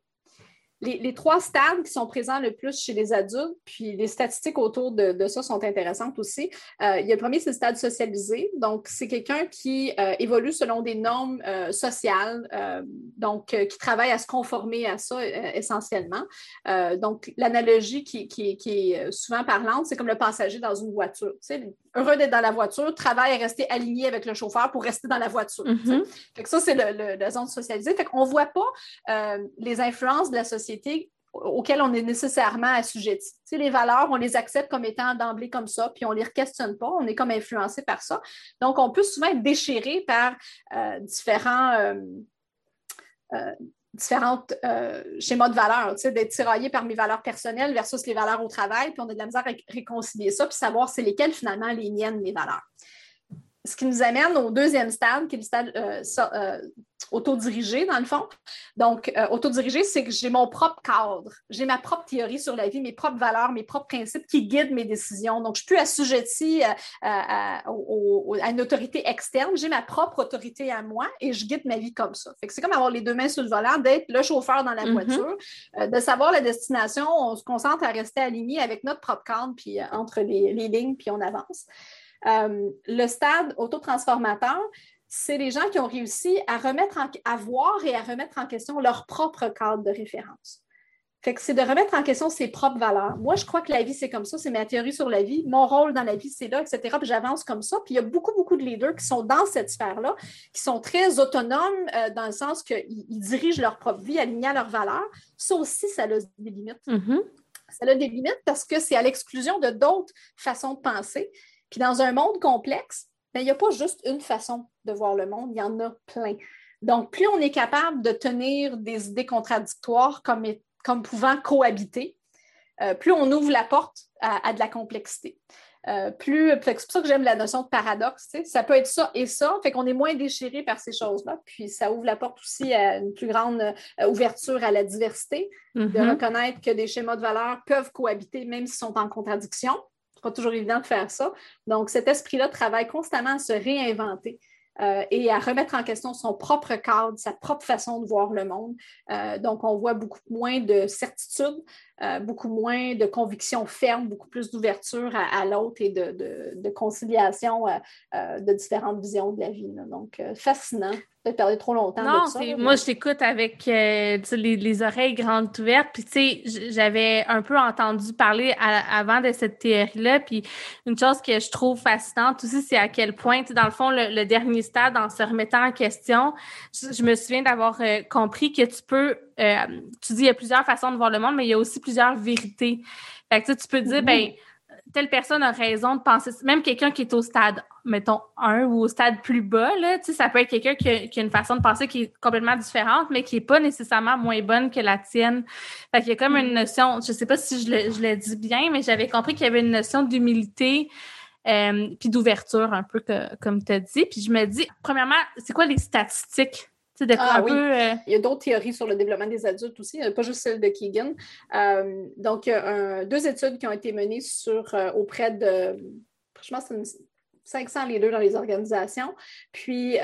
Les, trois stades qui sont présents le plus chez les adultes, puis les statistiques autour de, ça sont intéressantes aussi. Euh, il y a le premier, c'est le stade socialisé. Donc, c'est quelqu'un qui euh, évolue selon des normes euh, sociales, donc qui travaille à se conformer à ça essentiellement. donc, l'analogie qui, est souvent parlante, c'est comme le passager dans une voiture. heureux d'être dans la voiture, travaille à rester aligné avec le chauffeur pour rester dans la voiture. Mm-hmm. ça, c'est le, la zone socialisée. Fait qu'on ne voit pas les influences de la société auxquelles on est nécessairement assujetti. les valeurs, on les accepte comme étant d'emblée comme ça, puis on ne les questionne pas, on est comme influencé par ça. Donc, on peut souvent être déchiré par euh, différents, euh, euh, schémas de valeurs, d'être tiraillé par mes valeurs personnelles versus les valeurs au travail, puis on a de la misère à réconcilier ça, puis savoir c'est lesquelles finalement les miennes, mes valeurs ce qui nous amène au deuxième stade, qui est le stade euh, euh, autodirigé, dans le fond. Donc, euh, autodirigé, c'est que j'ai mon propre cadre, j'ai ma propre théorie sur la vie, mes propres valeurs, mes propres principes qui guident mes décisions. Donc, je ne suis plus assujettie à, une autorité externe, j'ai ma propre autorité à moi et je guide ma vie comme ça. c'est comme avoir les deux mains sur le volant, d'être le chauffeur dans la mm-hmm. voiture, de savoir la destination, on se concentre à rester aligné avec notre propre cadre, puis entre les, les lignes, puis on avance. Euh, le stade autotransformateur, c'est les gens qui ont réussi à remettre à voir et à remettre en question leur propre cadre de référence. Fait que c'est de remettre en question ses propres valeurs. Moi, je crois que la vie, c'est comme ça, c'est ma théorie sur la vie. Mon rôle dans la vie, c'est là, etc. Puis j'avance comme ça. Puis il y a beaucoup, beaucoup de leaders qui sont dans cette sphère-là, qui sont très autonomes euh, dans le sens qu'ils dirigent leur propre vie, alignés à leurs valeurs. Ça aussi, ça a des limites. Mm-hmm. Ça a des limites parce que c'est à l'exclusion de d'autres façons de penser. Puis dans un monde complexe, ben, il n'y a pas juste une façon de voir le monde, il y en a plein. Donc, plus on est capable de tenir des idées contradictoires comme, comme pouvant cohabiter, euh, plus on ouvre la porte à, de la complexité. Euh, plus, c'est pour ça que j'aime la notion de paradoxe. Ça peut être ça et ça, fait qu'on est moins déchiré par ces choses-là. Puis ça ouvre la porte aussi à une plus grande euh, ouverture à la diversité, de mm-hmm. reconnaître que des schémas de valeur peuvent cohabiter même s'ils sont en contradiction pas toujours évident de faire ça. Donc, cet esprit-là travaille constamment à se réinventer. Euh, et à remettre en question son propre cadre, sa propre façon de voir le monde. Euh, donc, on voit beaucoup moins de certitude, euh, beaucoup moins de conviction ferme, beaucoup plus d'ouverture à, l'autre et de, conciliation de différentes visions de la vie. Donc, fascinant parler trop longtemps non, de ça. moi, je t'écoute avec euh, les, oreilles grandes ouvertes. Puis, tu sais, j'avais un peu entendu parler avant de cette théorie-là. Puis, une chose que je trouve fascinante aussi, c'est à quel point, dans le fond, le, dernier stade, en se remettant en question, je, me souviens d'avoir euh, compris que tu peux, euh, tu dis, il y a plusieurs façons de voir le monde, mais il y a aussi plusieurs vérités. Fait que, tu peux dire, ben telle personne a raison de penser, même quelqu'un qui est au stade, mettons, 1 ou au stade plus bas, là, ça peut être quelqu'un qui, a une façon de penser qui est complètement différente, mais qui n'est pas nécessairement moins bonne que la tienne. Fait qu'il y a comme une notion, je sais pas si je le, je le dis bien, mais j'avais compris qu'il y avait une notion d'humilité euh, puis d'ouverture, un peu comme tu as dit. Puis je me dis, premièrement, c'est quoi les statistiques? Ah, oui. Euh, il y a d'autres théories sur le développement des adultes aussi, pas juste celle de Keegan. Euh, donc, il y a deux études qui ont été menées sur, euh, auprès de, je pense, 500 les deux dans les organisations. Puis,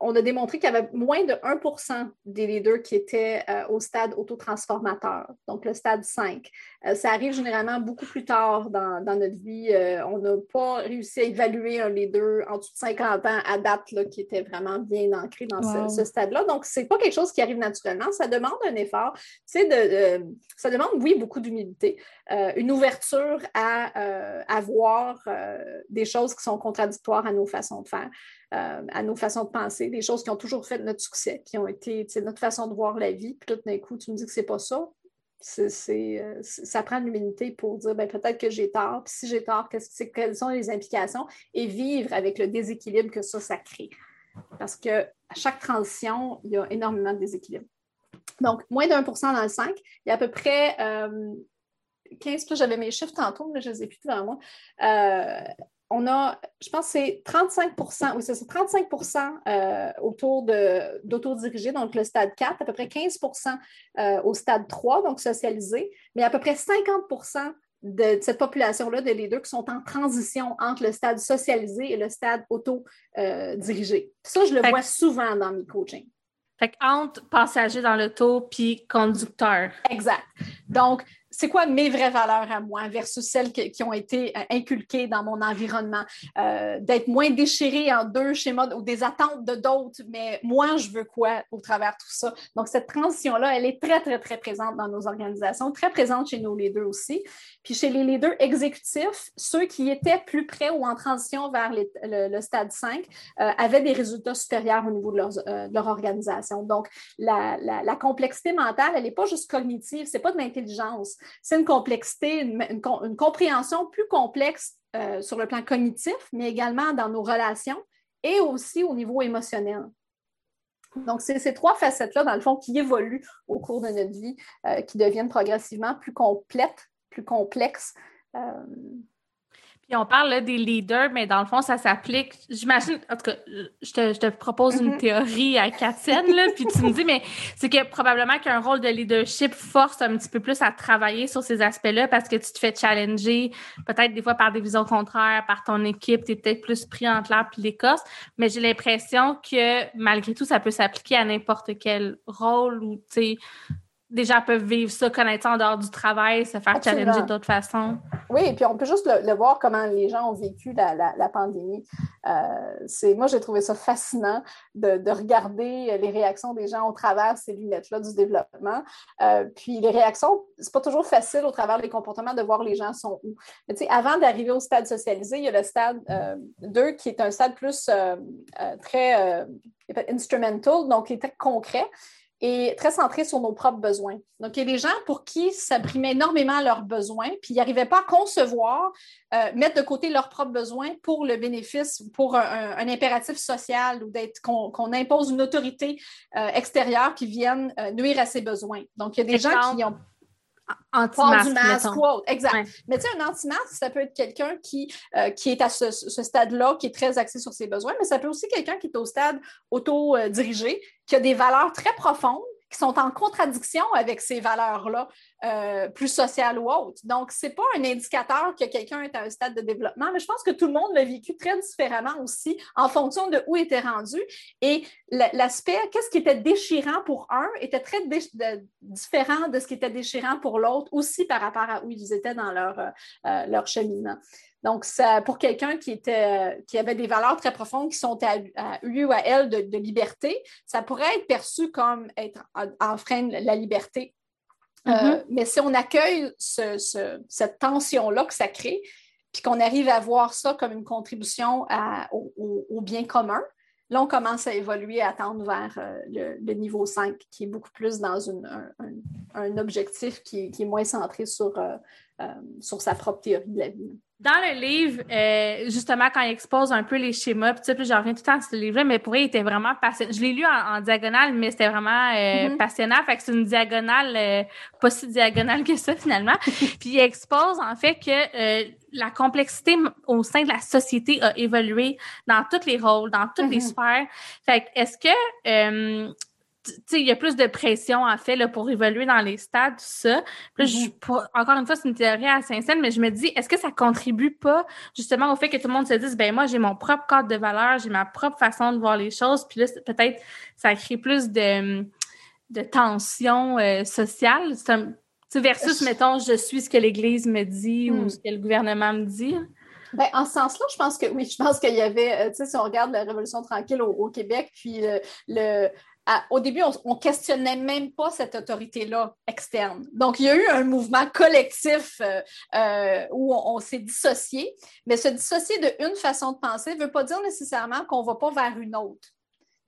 on a démontré qu'il y avait moins de 1% des leaders qui étaient euh, au stade autotransformateur, donc le stade 5. Euh, ça arrive généralement beaucoup plus tard dans, notre vie. Euh, on n'a pas réussi à évaluer un leader en dessous de 50 ans à date là, qui était vraiment bien ancré dans ce, stade-là. Donc, ce n'est pas quelque chose qui arrive naturellement. Ça demande un effort. De, ça demande, oui, beaucoup d'humilité, une ouverture à, à voir des choses qui sont contradictoires à nos façons de faire. Euh, à nos façons de penser, des choses qui ont toujours fait notre succès, qui ont été notre façon de voir la vie. Puis tout d'un coup, tu me dis que c'est pas ça. Euh, ça prend l'humilité pour dire ben, peut-être que j'ai tort. Puis si j'ai tort, quelles sont les implications? Et vivre avec le déséquilibre que ça, ça crée. Parce qu'à chaque transition, il y a énormément de déséquilibre. Donc, moins d'un pour cent dans le 5. Il y a à peu près 15%, euh, j'avais mes chiffres tantôt, mais je ne les ai plus devant moi on a, je pense c'est 35 oui, c'est 35 euh, autour d'autodirigé, donc le stade 4, à peu près 15% euh, au stade 3, donc socialisé, mais à peu près 50% de, cette population-là, de leaders qui sont en transition entre le stade socialisé et le stade auto-dirigé. Ça, je le vois souvent dans mes coachings. Fait entre passager dans l'auto puis conducteur. Exact. Donc, c'est quoi mes vraies valeurs à moi versus celles qui ont été euh, inculquées dans mon environnement, euh, d'être moins déchiré en deux schémas ou des attentes de d'autres, mais moi, je veux quoi au travers de tout ça? Donc, cette transition-là, elle est très, très, très présente dans nos organisations, très présente chez nos leaders aussi. Puis chez les leaders exécutifs, ceux qui étaient plus près ou en transition vers le, stade 5 euh, avaient des résultats supérieurs au niveau de, leur organisation. Donc, la, la complexité mentale, elle n'est pas juste cognitive, c'est pas de l'intelligence c'est une complexité, une, compréhension plus complexe euh, sur le plan cognitif, mais également dans nos relations et aussi au niveau émotionnel. Donc, c'est ces trois facettes-là, dans le fond, qui évoluent au cours de notre vie, euh, qui deviennent progressivement plus complètes, plus complexes. Euh, on parle des leaders, mais dans le fond, ça s'applique. J'imagine, en tout cas, je te, propose une mm-hmm. théorie à Katienne, là, puis tu me dis, mais c'est que probablement qu'un rôle de leadership force un petit peu plus à travailler sur ces aspects-là parce que tu te fais challenger, peut-être des fois par des visions contraires, par ton équipe, tu es peut-être plus pris entre l'air puis l'écorce, mais j'ai l'impression que malgré tout, ça peut s'appliquer à n'importe quel rôle ou, tu sais, des gens peuvent vivre ça, connaître ça en dehors du travail, se faire challenger d'autres façons. Oui, et puis on peut juste le, voir comment les gens ont vécu la, pandémie. Euh, moi, j'ai trouvé ça fascinant de, regarder les réactions des gens au travers ces lunettes-là du développement. Euh, puis les réactions, c'est pas toujours facile au travers des comportements de voir les gens sont où. Mais tu sais, avant d'arriver au stade socialisé, il y a le stade 2 euh, qui est un stade plus très instrumental, donc qui est très concret et très centré sur nos propres besoins. Donc, il y a des gens pour qui ça brimait énormément leurs besoins, puis ils n'arrivaient pas à concevoir, euh, mettre de côté leurs propres besoins pour le bénéfice, pour un, impératif social ou d'être qu'on impose une autorité euh, extérieure qui vienne euh, nuire à ses besoins. Donc, il y a des gens qui ont anti-masque. exact. Mais tu sais, un anti-masque, ça peut être quelqu'un qui, qui est à ce, ce stade-là, qui est très axé sur ses besoins, mais ça peut aussi quelqu'un qui est au stade auto-dirigé, qui a des valeurs très profondes, qui sont en contradiction avec ces valeurs-là, euh, plus sociales ou autres. Donc, ce n'est pas un indicateur que quelqu'un est à un stade de développement, mais je pense que tout le monde l'a vécu très différemment aussi en fonction de où était rendu. Et l'aspect, qu'est-ce qui était déchirant pour un, était très différent de ce qui était déchirant pour l'autre, aussi par rapport à où ils étaient dans leur, euh, euh, leur cheminement. Donc, ça, pour quelqu'un qui, était, qui avait des valeurs très profondes qui sont à, lui ou à elle de, liberté, ça pourrait être perçu comme être en, frein de la liberté. Euh, mm-hmm. mais si on accueille cette tension-là que ça crée, puis qu'on arrive à voir ça comme une contribution au, bien commun, là, on commence à évoluer, à tendre vers euh, le, niveau 5, qui est beaucoup plus dans un, objectif qui, est moins centré sur, euh, sur sa propre théorie de la vie dans le livre, euh, justement, quand il expose un peu les schémas, puis, j'en reviens tout le temps à ce livre-là, mais pour lui, il était vraiment passionnant. Je l'ai lu en, diagonale, mais c'était vraiment euh, mm-hmm. passionnant. Fait que c'est une diagonale euh, pas si diagonale que ça, finalement. puis il expose, en fait, que la complexité au sein de la société a évolué dans tous les rôles, dans toutes les mm-hmm. sphères. Fait que est-ce que il y a plus de pression, en fait, là, pour évoluer dans les stades, tout ça. Mm-hmm. encore une fois, c'est une théorie à Saint-Saëns, mais je me dis, est-ce que ça contribue pas, justement, au fait que tout le monde se dise, ben moi, j'ai mon propre cadre de valeur, j'ai ma propre façon de voir les choses, puis là, peut-être, ça crée plus de, de tension euh, sociale. versus, mettons, je suis ce que l'Église me dit ou mm. ce que le gouvernement me dit. Ben, en ce sens-là, je pense que oui, je pense qu'il y avait, euh, tu sais, si on regarde la Révolution tranquille au, Québec, puis euh, le, au début, on ne questionnait même pas cette autorité-là externe. Donc, il y a eu un mouvement collectif euh, euh, où on, s'est dissocié, mais se dissocier de une façon de penser ne veut pas dire nécessairement qu'on ne va pas vers une autre.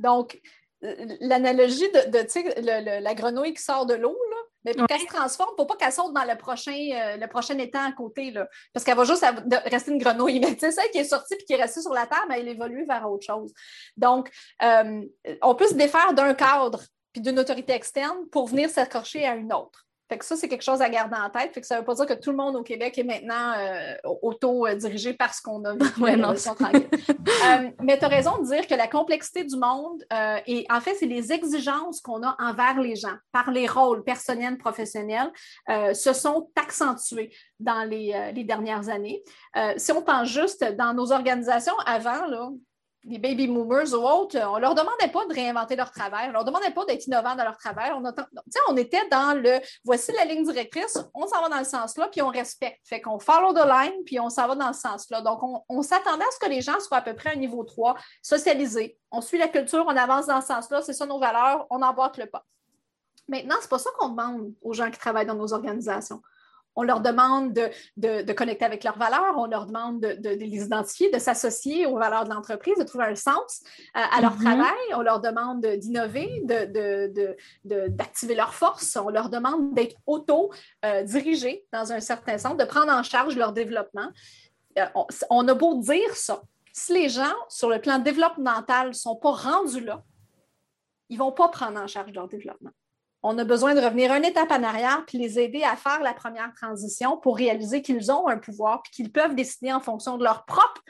Donc, l'analogie de, la grenouille qui sort de l'eau, mais pour qu'elle se transforme, il ne faut pas qu'elle saute dans le prochain, euh, le prochain étang à côté, là, parce qu'elle va juste rester une grenouille. Mais tu sais, celle qui est sortie et qui est restée sur la terre, elle évolue vers autre chose. Donc, euh, on peut se défaire d'un cadre puis d'une autorité externe pour venir s'accrocher à une autre. Fait que ça, c'est quelque chose à garder en tête. Fait que ça ne veut pas dire que tout le monde au Québec est maintenant euh, auto-dirigé parce qu'on a vécu ouais, non. euh, mais tu as raison de dire que la complexité du monde, euh, et en fait, c'est les exigences qu'on a envers les gens par les rôles personnels, professionnels, euh, se sont accentuées dans les, les dernières années. si on pense juste dans nos organisations avant, là, les baby boomers ou autres, on ne leur demandait pas de réinventer leur travail, on ne leur demandait pas d'être innovants dans leur travail. On, on était dans le voici la ligne directrice, on s'en va dans le sens-là, puis on respecte. Fait qu'on follow the line, puis on s'en va dans ce sens-là. Donc, on, s'attendait à ce que les gens soient à peu près à un niveau 3, socialisés. On suit la culture, on avance dans ce sens-là, c'est ça nos valeurs, on emboîte le pas. Maintenant, ce n'est pas ça qu'on demande aux gens qui travaillent dans nos organisations. On leur demande de, connecter avec leurs valeurs, on leur demande de, les identifier, de s'associer aux valeurs de l'entreprise, de trouver un sens euh, à leur mm-hmm. travail. On leur demande d'innover, d'activer leur force. On leur demande d'être auto-dirigés dans un certain sens, de prendre en charge leur développement. Euh, on, a beau dire ça. Si les gens, sur le plan développemental, ne sont pas rendus là, ils ne vont pas prendre en charge leur développement on a besoin de revenir une étape en arrière puis les aider à faire la première transition pour réaliser qu'ils ont un pouvoir puis qu'ils peuvent décider en fonction de leurs propres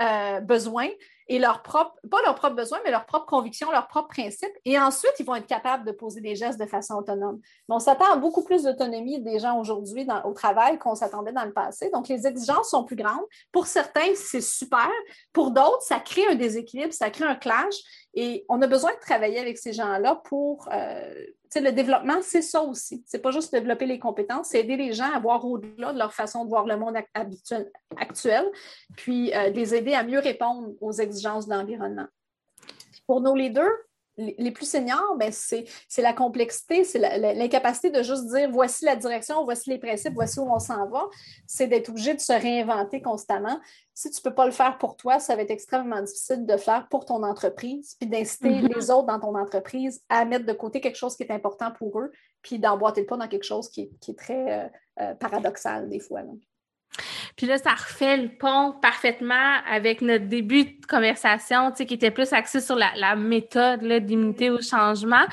euh, besoins et leurs propres, pas leurs propres besoins, mais leurs propres convictions, leurs propres principes. Et ensuite, ils vont être capables de poser des gestes de façon autonome. Mais on s'attend à beaucoup plus d'autonomie des gens aujourd'hui au travail qu'on s'attendait dans le passé. Donc, les exigences sont plus grandes. Pour certains, c'est super. Pour d'autres, ça crée un déséquilibre, ça crée un clash. Et on a besoin de travailler avec ces gens-là pour euh, le développement, c'est ça aussi. C'est pas juste développer les compétences, c'est aider les gens à voir au-delà de leur façon de voir le monde actuel, puis euh, les aider à mieux répondre aux exigences de l'environnement. Pour nos leaders, les plus seniors, ben c'est la complexité, c'est l'incapacité de juste dire voici la direction, voici les principes, voici où on s'en va. C'est d'être obligé de se réinventer constamment. Si tu ne peux pas le faire pour toi, ça va être extrêmement difficile de le faire pour ton entreprise, puis d'inciter mm-hmm. les autres dans ton entreprise à mettre de côté quelque chose qui est important pour eux, puis d'emboîter le pas dans quelque chose qui est, très euh, euh, paradoxal des fois. Puis là, ça refait le pont parfaitement avec notre début de conversation, tu sais, qui était plus axé sur la, méthode d'immunité au changement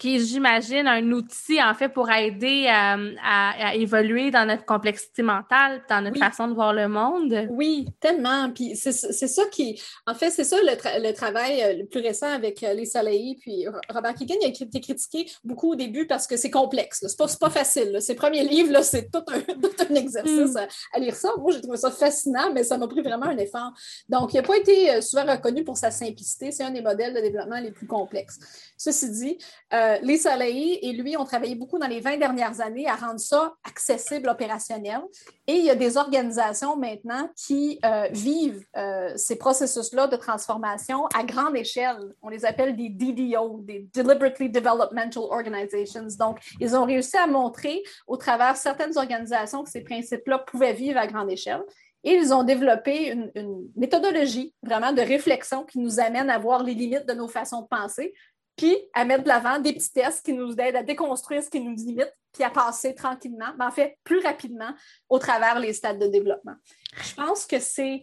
qui est, j'imagine, un outil, en fait, pour aider euh, à, évoluer dans notre complexité mentale, dans notre façon de voir le monde. Oui, tellement. Puis c'est ça qui... En fait, c'est ça le, travail euh, le plus récent avec euh, les soleils. Puis Robert Keegan il a été critiqué beaucoup au début parce que c'est complexe. C'est pas, pas facile. Ses premiers livres, c'est tout un, tout un exercice mm. à, lire ça. Moi, j'ai trouvé ça fascinant, mais ça m'a pris vraiment un effort. Donc, il n'a pas été souvent reconnu pour sa simplicité. C'est un des modèles de développement les plus complexes. Ceci dit, euh, les soleils et lui ont travaillé beaucoup dans les 20 dernières années à rendre ça accessible, opérationnel. Et il y a des organisations maintenant qui euh, vivent euh, ces processus-là de transformation à grande échelle. On les appelle des DDO, des Deliberately Developmental Organizations. Donc, ils ont réussi à montrer au travers certaines organisations que ces principes-là pouvaient vivre à grande échelle. Et ils ont développé une, méthodologie vraiment de réflexion qui nous amène à voir les limites de nos façons de penser, puis à mettre de l'avant des petits tests qui nous aident à déconstruire ce qui nous limite, puis à passer tranquillement, mais en fait plus rapidement au travers les stades de développement. Je pense que c'est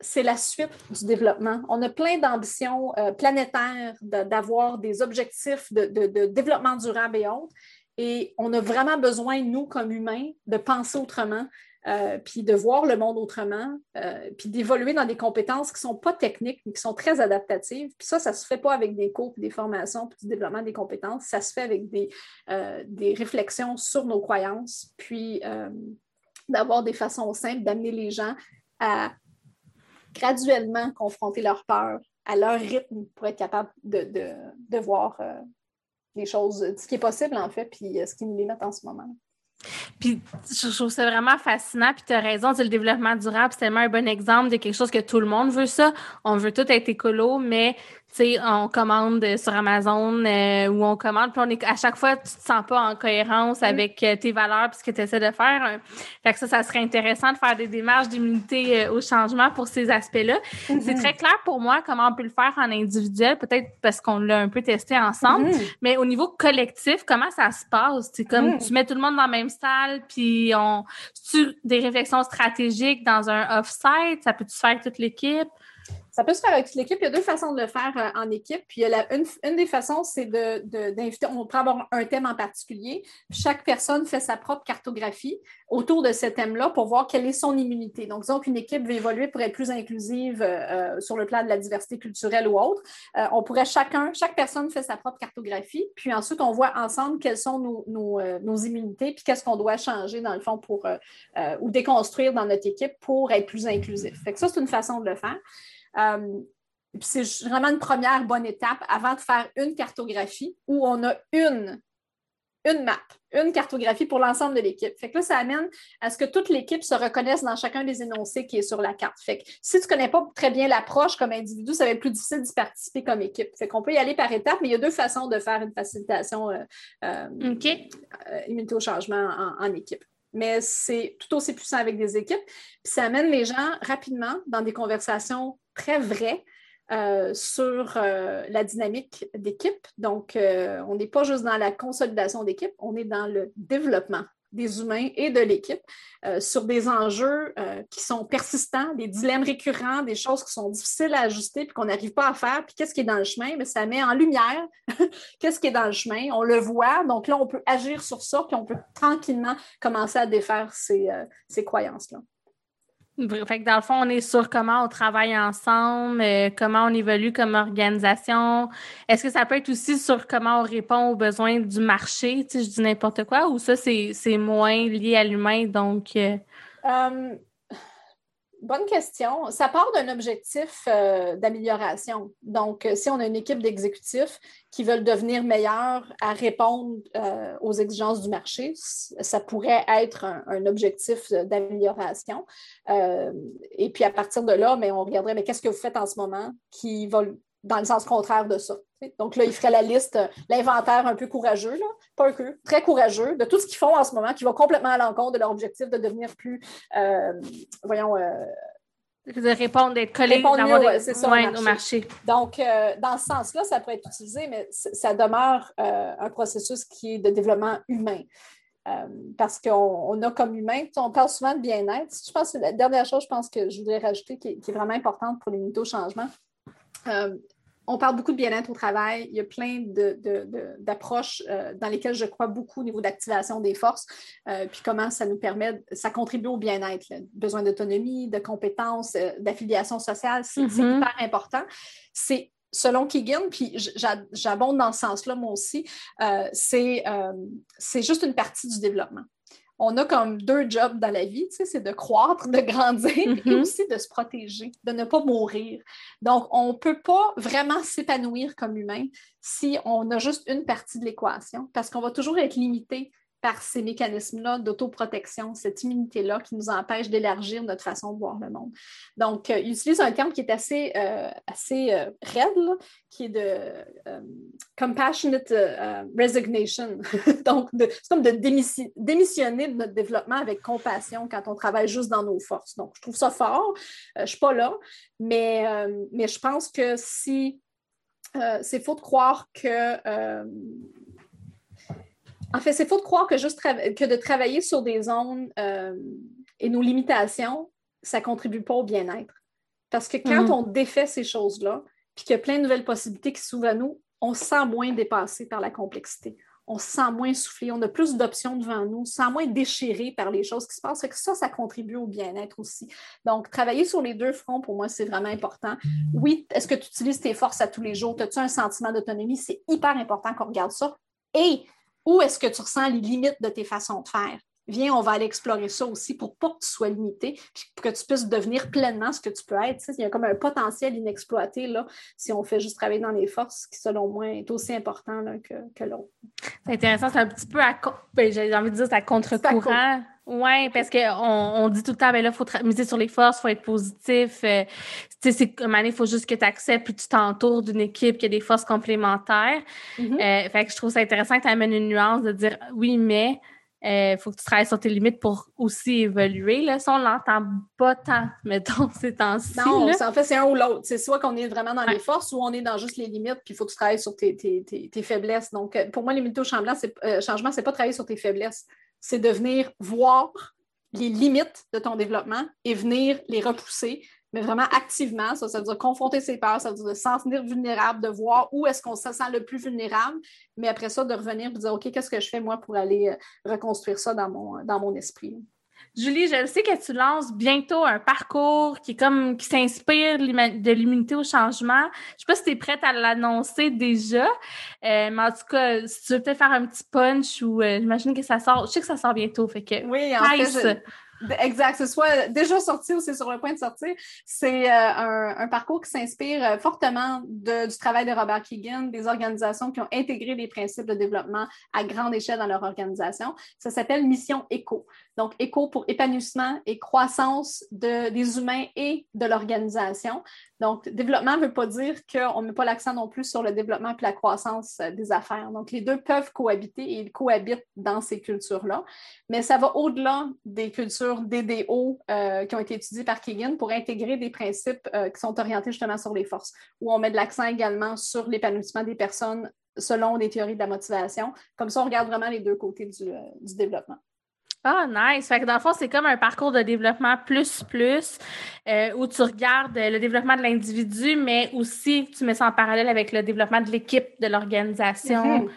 c'est la suite du développement. On a plein d'ambitions euh, planétaires d'avoir des objectifs de, de, développement durable et autres. Et on a vraiment besoin, nous, comme humains, de penser autrement, euh, puis de voir le monde autrement, euh, puis d'évoluer dans des compétences qui ne sont pas techniques, mais qui sont très adaptatives. Puis ça, ça ne se fait pas avec des cours, des formations, puis du développement des compétences. Ça se fait avec des, euh, des réflexions sur nos croyances, puis d'avoir des façons simples d'amener les gens à graduellement confronter leur peur à leur rythme pour être capable de, de, de voir les choses, ce qui est possible en fait, puis ce qui nous les met en ce moment. Puis je trouve ça vraiment fascinant. Puis tu as raison, le développement durable, c'est tellement un bon exemple de quelque chose que tout le monde veut ça. On veut tout être écolo, mais sais, on commande sur Amazon euh, ou on commande, puis on est, à chaque fois, tu te sens pas en cohérence avec euh, tes valeurs puis ce que tu essaies de faire. Fait que ça, ça serait intéressant de faire des démarches d'immunité euh, au changement pour ces aspects-là. C'est mm-hmm. très clair pour moi comment on peut le faire en individuel, peut-être parce qu'on l'a un peu testé ensemble, mm-hmm. mais au niveau collectif, comment ça se passe? C'est comme mm. tu mets tout le monde dans la même salle, puis on tu des réflexions stratégiques dans un off-site, ça peut-tu faire toute l'équipe? Ça peut se faire avec l'équipe. Il y a deux façons de le faire euh, en équipe. Puis une, des façons, c'est d'inviter, on peut avoir un thème en particulier. chaque personne fait sa propre cartographie autour de ce thème-là pour voir quelle est son immunité. Donc, disons qu'une équipe veut évoluer pour être plus inclusive euh, euh, sur le plan de la diversité culturelle ou autre. on pourrait chacun, chaque personne fait sa propre cartographie. Puis ensuite, on voit ensemble quelles sont nos, immunités, puis qu'est-ce qu'on doit changer dans le fond pour ou déconstruire dans notre équipe pour être plus inclusif. Fait que ça, c'est une façon de le faire. Euh, c'est vraiment une première bonne étape avant de faire une cartographie où on a une une map, une cartographie pour l'ensemble de l'équipe. Fait que là, ça amène à ce que toute l'équipe se reconnaisse dans chacun des énoncés qui est sur la carte. Fait que si tu ne connais pas très bien l'approche comme individu, ça va être plus difficile d'y participer comme équipe. Fait qu'on peut y aller par étapes, mais il y a deux façons de faire une facilitation euh, euh, euh au changement en, équipe mais c'est tout aussi puissant avec des équipes. Puis ça amène les gens rapidement dans des conversations très vraies euh, sur euh, la dynamique d'équipe. Donc, euh, on n'est pas juste dans la consolidation d'équipe, on est dans le développement des humains et de l'équipe sur des enjeux qui sont persistants, des dilemmes récurrents, des choses qui sont difficiles à ajuster puis qu'on n'arrive pas à faire. Puis qu'est-ce qui est dans le chemin? Mais ça met en lumière qu'est-ce qui est dans le chemin. On le voit. Donc là, on peut agir sur ça puis on peut tranquillement commencer à défaire ces, ces croyances-là. Fait que dans le fond, on est sur comment on travaille ensemble, euh, comment on évolue comme organisation. Est-ce que ça peut être aussi sur comment on répond aux besoins du marché? Tu je dis n'importe quoi, ou ça, c'est moins lié à l'humain, donc... Euh? Euh, Bonne question. Ça part d'un objectif euh, d'amélioration. Donc, euh, si on a une équipe d'exécutifs qui veulent devenir meilleurs à répondre euh, aux exigences du marché, ça pourrait être un, objectif d'amélioration. et puis, à partir de là, mais on regarderait, mais qu'est-ce que vous faites en ce moment qui va dans le sens contraire de ça? Donc là, il ferait la liste, l'inventaire un peu courageux, là, pas un peu, très courageux, de tout ce qu'ils font en ce moment, qui va complètement à l'encontre de leur objectif de devenir plus, euh, voyons... Euh, de répondre, d'être collé au, marché. Donc, euh, dans ce sens-là, ça peut être utilisé, mais ça demeure un processus qui est de développement humain. parce qu'on a comme humain, on parle souvent de bien-être. Je pense que la dernière chose, je pense que je voudrais rajouter qui est, vraiment importante pour les au changement, euh, on parle beaucoup de bien-être au travail. Il y a plein d'approches euh, dans lesquelles je crois beaucoup au niveau d'activation des forces, euh, puis comment ça nous permet, ça contribue au bien-être. Besoin d'autonomie, de compétences, d'affiliation sociale, c'est mm-hmm. hyper important. C'est selon Keegan, puis j'abonde dans ce sens-là moi aussi, c'est juste une partie du développement on a comme deux jobs dans la vie, c'est de croître, de grandir et mm-hmm. aussi de se protéger, de ne pas mourir. Donc, on ne peut pas vraiment s'épanouir comme humain si on a juste une partie de l'équation parce qu'on va toujours être limité par ces mécanismes-là d'autoprotection, cette immunité-là qui nous empêche d'élargir notre façon de voir le monde. Donc, euh, il utilise un terme qui est assez, euh, assez euh, raide, qui est de compassionate resignation. Donc, c'est comme de démissionner de notre développement avec compassion quand on travaille juste dans nos forces. Donc, je trouve ça fort. je ne suis pas là, mais, mais je pense que si c'est faux de croire que en fait, c'est faux de croire que, juste que de travailler sur des zones euh, et nos limitations, ça ne contribue pas au bien-être. Parce que quand mm-hmm. on défait ces choses-là, puis qu'il y a plein de nouvelles possibilités qui s'ouvrent à nous, on se sent moins dépassé par la complexité. On se sent moins soufflé, on a plus d'options devant nous, on se sent moins déchiré par les choses qui se passent. que ça, ça contribue au bien-être aussi. Donc, travailler sur les deux fronts, pour moi, c'est vraiment important. Oui, est-ce que tu utilises tes forces à tous les jours? As-tu un sentiment d'autonomie? C'est hyper important qu'on regarde ça. Et où est-ce que tu ressens les limites de tes façons de faire? Viens, on va aller explorer ça aussi pour pas que tu sois limité, puis pour que tu puisses devenir pleinement ce que tu peux être. il y a comme un potentiel inexploité là, si on fait juste travailler dans les forces, qui selon moi est aussi important que, que l'autre. C'est intéressant, c'est un petit peu à ben, j'ai envie de dire c'est à contre-courant. Oui, parce qu'on on dit tout le temps, ben là, il faut miser sur les forces, il faut être positif. Euh, tu sais, il faut juste que tu acceptes puis tu t'entoures d'une équipe qui a des forces complémentaires. Mm-hmm. euh, fait que je trouve ça intéressant que tu amènes une nuance de dire oui, mais il euh, faut que tu travailles sur tes limites pour aussi évoluer. Là. Ça, on l'entend pas tant, mettons, ces temps-ci. Non, en fait, c'est un ou l'autre. C'est soit qu'on est vraiment dans les forces ou on est dans juste les limites, puis il faut que tu travailles sur tes, tes, tes, faiblesses. Donc, euh, pour moi, limiter au changement, c'est, euh, changement, c'est pas travailler sur tes faiblesses, c'est de venir voir les limites de ton développement et venir les repousser mais vraiment activement. Ça, ça veut dire confronter ses peurs, ça veut dire de se sentir vulnérable, de voir où est-ce qu'on se sent le plus vulnérable, mais après ça, de revenir et de dire, OK, qu'est-ce que je fais moi pour aller euh, reconstruire ça dans mon, dans mon esprit? Julie, je sais que tu lances bientôt un parcours qui est comme qui s'inspire de l'immunité au changement. Je sais pas si tu es prête à l'annoncer déjà, euh, mais en tout cas, si tu veux peut-être faire un petit punch ou euh, j'imagine que ça sort. Je sais que ça sort bientôt, fait que oui, en fait, exact, ce soit déjà sorti ou c'est sur le point de sortir. C'est euh, un, parcours qui s'inspire euh, fortement du travail de Robert Keegan, des organisations qui ont intégré des principes de développement à grande échelle dans leur organisation. Ça s'appelle Mission Éco. Donc, éco pour épanouissement et croissance de, des humains et de l'organisation. Donc, développement ne veut pas dire qu'on ne met pas l'accent non plus sur le développement et la croissance euh, des affaires. Donc, les deux peuvent cohabiter et ils cohabitent dans ces cultures-là. Mais ça va au-delà des cultures DDO euh, qui ont été étudiées par Keegan pour intégrer des principes euh, qui sont orientés justement sur les forces, où on met de l'accent également sur l'épanouissement des personnes selon les théories de la motivation. Comme ça, on regarde vraiment les deux côtés du développement. Ah, nice. Fait que dans le fond, c'est comme un parcours de développement plus plus euh, où tu regardes le développement de l'individu, mais aussi tu mets ça en parallèle avec le développement de l'équipe, de l'organisation. Mm-hmm.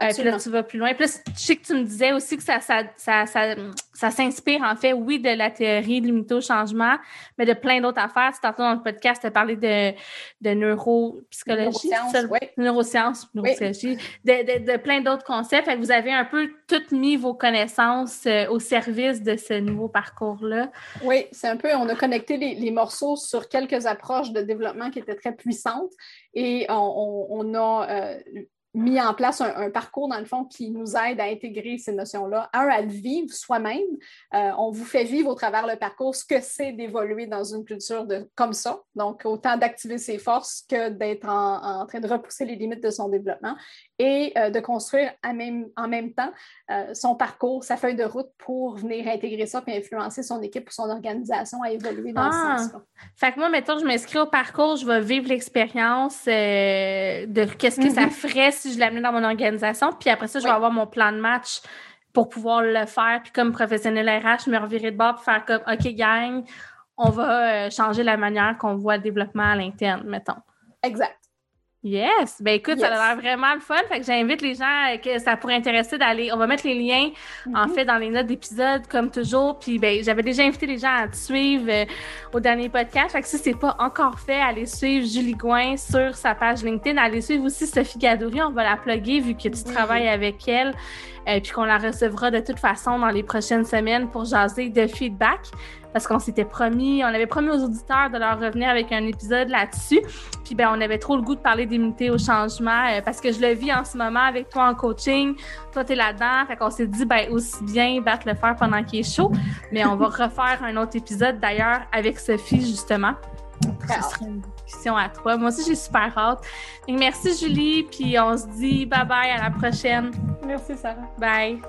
Euh, puis là, tu vas plus loin. Plus, je sais que tu me disais aussi que ça, ça, ça, ça, s'inspire, en fait, oui, de la théorie limitée au changement, mais de plein d'autres affaires. Tu tantôt dans le podcast, tu as parlé de, de neuropsychologie, neurosciences, oui. neurosciences, neurosciences, de, de, de, plein d'autres concepts. Fait que vous avez un peu toutes mis vos connaissances euh, au service de ce nouveau parcours-là. Oui, c'est un peu, on a connecté les, les, morceaux sur quelques approches de développement qui étaient très puissantes et on, on, a euh, mis en place un, parcours, dans le fond, qui nous aide à intégrer ces notions-là. Un, à le vivre soi-même. Euh, on vous fait vivre au travers le parcours ce que c'est d'évoluer dans une culture de, comme ça. Donc, autant d'activer ses forces que d'être en, train de repousser les limites de son développement et euh, de construire même, en même temps euh, son parcours, sa feuille de route pour venir intégrer ça et influencer son équipe ou son organisation à évoluer dans ce ah! sens-là. Fait que moi, mettons, je m'inscris au parcours, je vais vivre l'expérience de qu'est-ce que ça mm-hmm. ferait si je l'amenais dans mon organisation. Puis après ça, je vais avoir mon plan de match pour pouvoir le faire. Puis comme professionnel RH, je me revirer de bord pour faire comme OK, gang, on va euh, changer la manière qu'on voit le développement à l'interne, mettons. Exact. Yes! Ben écoute, ça a l'air vraiment le fun. Fait que j'invite les gens que ça pourrait intéresser d'aller. On va mettre les liens, en mm-hmm. fait, dans les notes d'épisode, comme toujours. Puis ben, j'avais déjà invité les gens à te suivre euh, au dernier podcast. Fait que si c'est pas encore fait, allez suivre Julie Gouin sur sa page LinkedIn. Allez suivre aussi Sophie Gadouri. On va la plugger vu que tu travailles avec elle. Euh, puis qu'on la recevra de toute façon dans les prochaines semaines pour jaser de feedback parce qu'on s'était promis, on avait promis aux auditeurs de leur revenir avec un épisode là-dessus. Puis ben on avait trop le goût de parler d'immunité au changement euh, parce que je le vis en ce moment avec toi en coaching. Toi tu es là-dedans, fait qu'on s'est dit ben aussi bien battre le fer pendant qu'il est chaud, mais on va refaire un autre épisode d'ailleurs avec Sophie justement. Ce serait une discussion à toi. Moi aussi, j'ai super hâte. Donc, merci, Julie. Puis on se dit bye bye à la prochaine. Merci, Sarah. Bye.